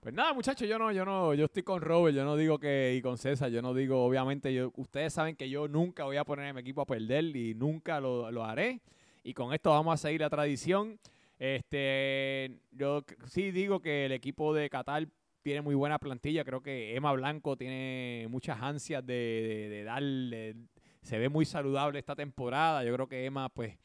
Pues nada, muchachos, yo no, yo no, yo estoy con Robert, yo no digo que, y con César, yo no digo, obviamente, yo, ustedes saben que yo nunca voy a poner a mi equipo a perder y nunca lo, lo haré. Y con esto vamos a seguir la tradición. Este, yo sí digo que el equipo de Qatar tiene muy buena plantilla. Creo que Emma Blanco tiene muchas ansias de, de, darle. Se ve muy saludable esta temporada. Yo creo que Emma, pues,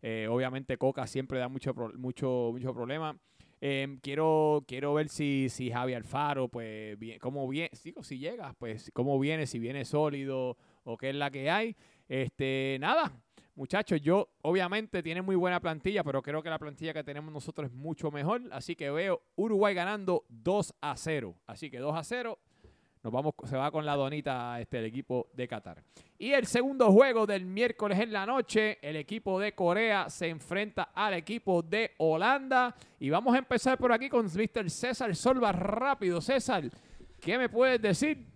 eh, obviamente Coca siempre da mucho, mucho, mucho problema. Em, quiero, quiero ver si, si Javi Alfaro, pues, bien, cómo viene, digo, si llega, pues, cómo viene, si viene sólido o qué es la que hay. Este, nada, muchachos, yo, obviamente, tiene muy buena plantilla, pero creo que la plantilla que tenemos nosotros es mucho mejor. Así que veo Uruguay ganando 2 a 0. Así que 2 a 0. Nos vamos, se va con la donita este, el equipo de Qatar. Y el segundo juego del miércoles en la noche, el equipo de Corea se enfrenta al equipo de Holanda. Y vamos a empezar por aquí con Mr. César Solva. Rápido, César, ¿qué me puedes decir?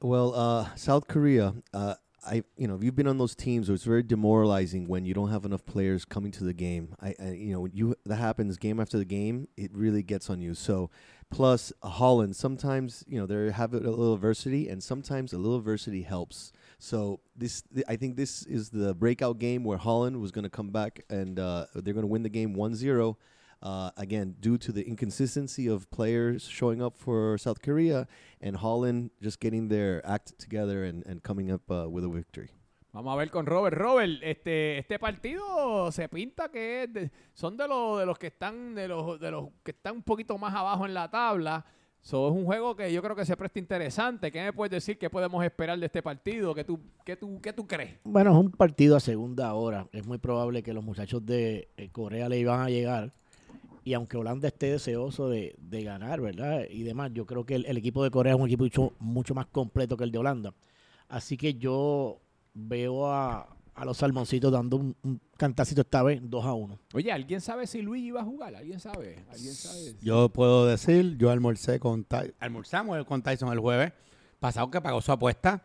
Well, uh, South Korea, uh, I you know you've been on those teams it's very demoralizing when you don't have enough players coming to the game. I you know you that happens game after the game. It really gets on you. So, plus Holland, sometimes you know they have a little adversity, and sometimes a little adversity helps. So this, th- I think this is the breakout game where Holland was going to come back and uh, they're going to win the game 1-0. Uh, again, due to the inconsistency of players showing up for South Korea and Holland just getting their act together and, and coming up uh, with a victory. Vamos a ver con Robert. Robert, este, este partido se pinta que es son de los de los que están de los de los que están un poquito más abajo en la tabla. So, es un juego que yo creo que se presta interesante. ¿Qué me puedes decir? ¿Qué podemos esperar de este partido? ¿Qué tú, qué tú, qué tú crees? Bueno, es un partido a segunda hora. Es muy probable que los muchachos de eh, Corea le iban a llegar. Y aunque Holanda esté deseoso de, de ganar, ¿verdad? Y demás, yo creo que el, el equipo de Corea es un equipo mucho, mucho más completo que el de Holanda. Así que yo veo a, a los salmoncitos dando un, un cantacito esta vez, 2 a 1. Oye, ¿alguien sabe si Luis iba a jugar? ¿Alguien sabe? ¿Alguien sabe? Yo puedo decir, yo almorcé con Ty- almorzamos con Tyson el jueves pasado que pagó su apuesta.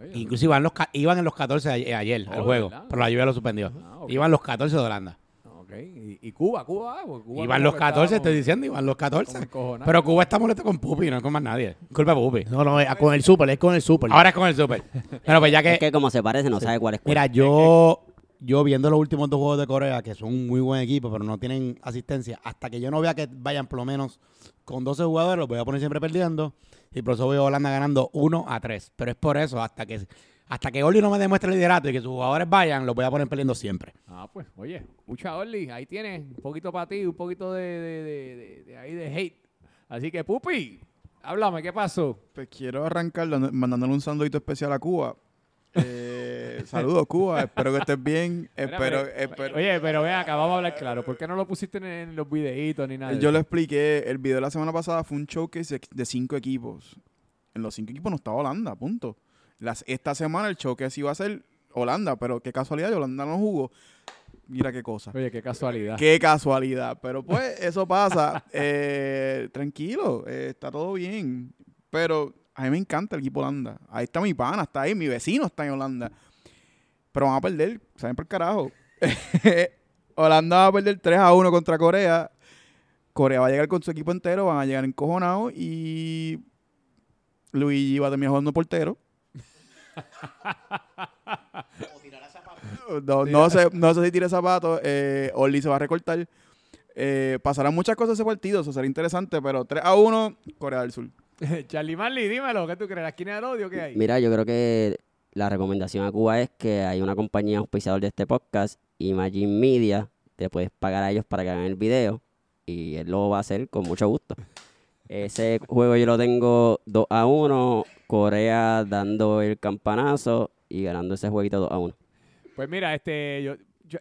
Oye, Incluso iban, los, iban en los 14 a- eh, ayer Oh, al juego, ¿verdad? pero la lluvia lo suspendió. Ah. Iban los 14 de Holanda. ¿Y, y Cuba? ¿Cuba? ah, porque Cuba Iban los que 14, estaba estoy diciendo, iban los como 14. encojonado. Pero Cuba está molesto con Pupi, no con más nadie. Culpa Pupi. No, no, es con el Super, es con el Super. Ahora es con el Super. Pero pues ya que... Es que como se parece, no sabe cuál es cuál. Mira, yo, yo viendo los últimos dos juegos de Corea, que son un muy buen equipo, pero no tienen asistencia, hasta que yo no vea que vayan por lo menos con 12 jugadores, los voy a poner siempre perdiendo. Y por eso veo a Holanda ganando 1 a 3. Pero es por eso, hasta que hasta que Oli no me demuestre el liderato y que sus jugadores vayan, los voy a poner perdiendo siempre. Ah, pues, oye, escucha, Orly, ahí tienes un poquito para ti, un poquito de, de, de, de- de ahí de hate. Así que, Pupi, háblame, ¿qué pasó? Pues quiero arrancar mandándole un saludito especial a Cuba. Eh, (laughs) saludos, Cuba. Espero que estés bien. Espero, pero- espero- Oye, pero ven acá, vamos a hablar claro. ¿Por qué no lo pusiste en, en los videitos ni nada? Yo eso? lo expliqué. El video de la semana pasada fue un showcase de- de cinco equipos. En los cinco equipos no estaba Holanda, punto. Las, esta semana el showcase iba a ser Holanda, pero qué casualidad, Holanda no jugó. Mira qué cosa. Oye, qué casualidad. Qué casualidad. Pero pues eso pasa. (laughs) Eh, tranquilo, eh, está todo bien. Pero a mí me encanta el equipo Holanda. Ahí está mi pana, está ahí, mi vecino está en Holanda. Pero van a perder, saben por carajo. (laughs) Holanda va a perder 3 a 1 contra Corea. Corea va a llegar con su equipo entero, van a llegar encojonados y Luigi va a terminar jugando portero. (laughs) No, no sé, no sé si tire zapatos. Eh, Orly se va a recortar. Eh, pasarán muchas cosas ese partido, eso será interesante, pero 3 a 1, Corea del Sur. (laughs) Charlie Marley, dímelo, ¿qué tú crees? ¿La esquina del odio qué hay? Mira, yo creo que la recomendación a Cuba es que hay una compañía auspiciador de este podcast, Imagine Media, te puedes pagar a ellos para que hagan el video y él lo va a hacer con mucho gusto. Ese juego yo lo tengo 2 a 1, Corea dando el campanazo y ganando ese jueguito 2 a 1. Pues mira, este, yo,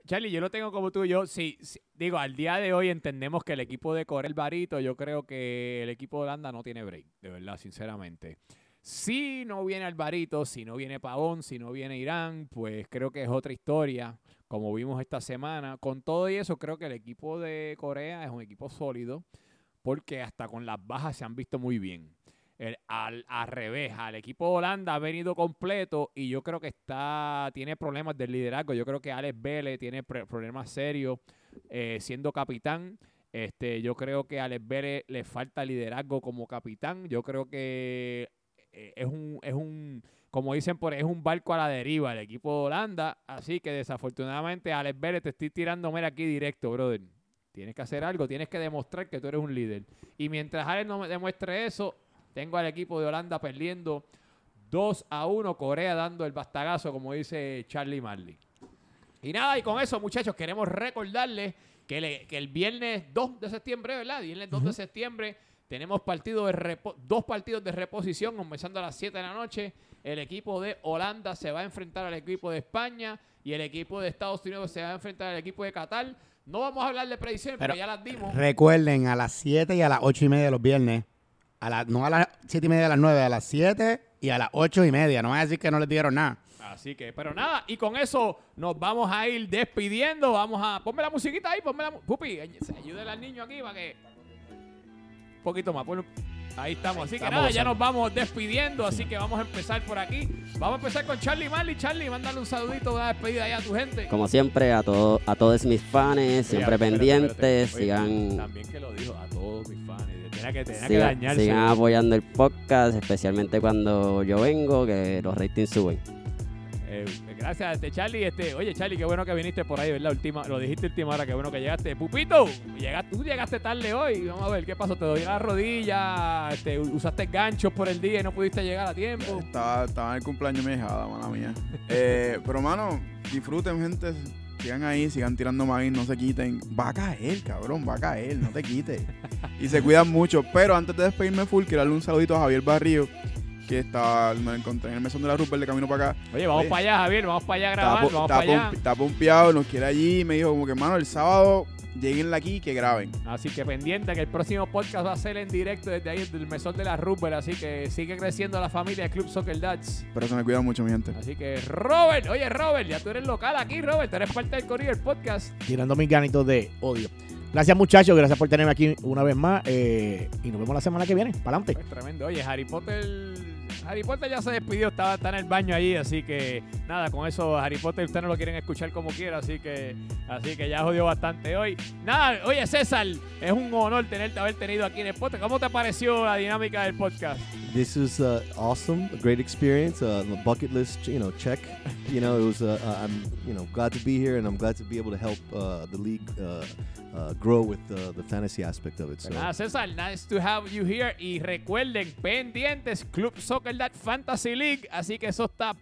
Charlie, yo lo tengo como tú, yo sí, digo, al día de hoy entendemos que el equipo de Corea el barito, yo creo que el equipo de Holanda no tiene break, de verdad, sinceramente. Si no viene Alvarito, si no viene Pavón, si no viene Irán, pues creo que es otra historia, como vimos esta semana. Con todo y eso, creo que el equipo de Corea es un equipo sólido, porque hasta con las bajas se han visto muy bien. El- al, al revés, al equipo de Holanda ha venido completo y yo creo que está tiene problemas del liderazgo. Yo creo que Alex Vélez tiene problemas serios eh, siendo capitán. Este, yo creo que a Alex Vélez le falta liderazgo como capitán. Yo creo que eh, es un, es un, como dicen por ahí, es un barco a la deriva el equipo de Holanda. Así que desafortunadamente, Alex Vélez, te estoy tirando mira aquí directo, brother. Tienes que hacer algo, tienes que demostrar que tú eres un líder. Y mientras Alex no demuestre eso, tengo al equipo de Holanda perdiendo 2 a 1, Corea dando el bastagazo, como dice Charlie Marley. Y nada, y con eso, muchachos, queremos recordarles que, le- que el viernes 2 de septiembre, ¿verdad? Viernes 2 de septiembre tenemos partido de repo- dos partidos de reposición, comenzando a las 7 de la noche. El equipo de Holanda se va a enfrentar al equipo de España y el equipo de Estados Unidos se va a enfrentar al equipo de Qatar. No vamos a hablar de predicciones, pero, Pero ya las dimos. Recuerden, a las 7 y a las 8 y media de los viernes. A la, no a las 7 y media a las 9, a las 7 y a las 8 y media. No van a decir que no les dieron nada. Así que, pero nada, y con eso nos vamos a ir despidiendo. Vamos a. Ponme la musiquita ahí, ponme la. Pupi, ay- ayúdale al niño aquí para que. Un poquito más, ponlo- Ahí estamos. Así que Estamos nada, ya nos vamos despidiendo. Así que vamos a empezar por aquí. Vamos a empezar con Charlie Marley. Charlie, mándale un saludito, una despedida ahí a tu gente. Como siempre, a, todo, a todos mis fans, siempre Oye, pendientes, espérate. Oye, sigan, También que lo dijo a todos mis fans. Tenía que, tenía que dañarse. sigan apoyando el podcast, especialmente cuando yo vengo, que los ratings suben. Eh, gracias, este Charlie. Este, oye, Charlie, qué bueno que viniste por ahí, ¿verdad? Última, lo dijiste última hora, qué bueno que llegaste. Pupito, llegaste, tú llegaste tarde hoy. Vamos a ver qué pasó. Te doy la rodilla, este, usaste ganchos por el día y no pudiste llegar a tiempo. Estaba, estaba en el cumpleaños mi hijada, mala mía. (laughs) Eh, pero, mano, disfruten, gente. Sigan ahí, sigan tirando maíz, no se quiten. Va a caer, cabrón, va a caer, no te quites. y se cuidan mucho. Pero antes de despedirme full, quiero darle un saludito a Javier Barrio, que estaba, me encontré en el mesón de la Rupert de camino para acá. Oye, vamos para allá, Javier, vamos para allá a Está, grabar, vamos está para allá. pompi- está pompeado, nos quiere allí y me dijo como que, mano, el sábado lleguenla aquí y que graben. Así que pendiente que el próximo podcast va a ser en directo desde ahí, del mesón de la Rupert. Así que sigue creciendo la familia de Club Soccer Dads. Pero se me cuidan mucho, mi gente. Así que, Robert, oye, Robert, ya tú eres local aquí, Robert, tú eres parte del Corillo del podcast. tirando mis ganitos de odio. Gracias muchachos, gracias por tenerme aquí una vez más eh, y nos vemos la semana que viene. Para adelante. Pues tremendo. Oye, Harry Potter. Harry Potter ya se despidió, estaba, está en el baño ahí, así que nada, con eso Harry Potter ustedes no lo quieren escuchar como quiera, así que así que ya jodió bastante hoy. Nada, oye César, es un honor tenerte haber tenido aquí en el podcast. ¿Cómo te pareció la dinámica del podcast? This was uh, awesome, a great experience, uh, a bucket list, you know, check. You know, it was. Uh, uh, I'm, you know, glad to be here, and I'm glad to be able to help uh, the league uh, grow with the, the fantasy aspect of it. So, nada, César, nice to have you here. Y recuerden, pendientes, Club Soccer Dad Fantasy League. Así que eso está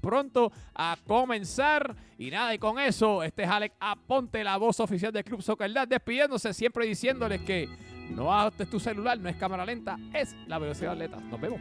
pronto a comenzar. Y nada, y con eso, este es Alex Aponte, la voz oficial de Club Soccer despidiéndose, siempre diciéndoles que no ajustes tu celular, no es cámara lenta, es la velocidad atleta. Nos vemos.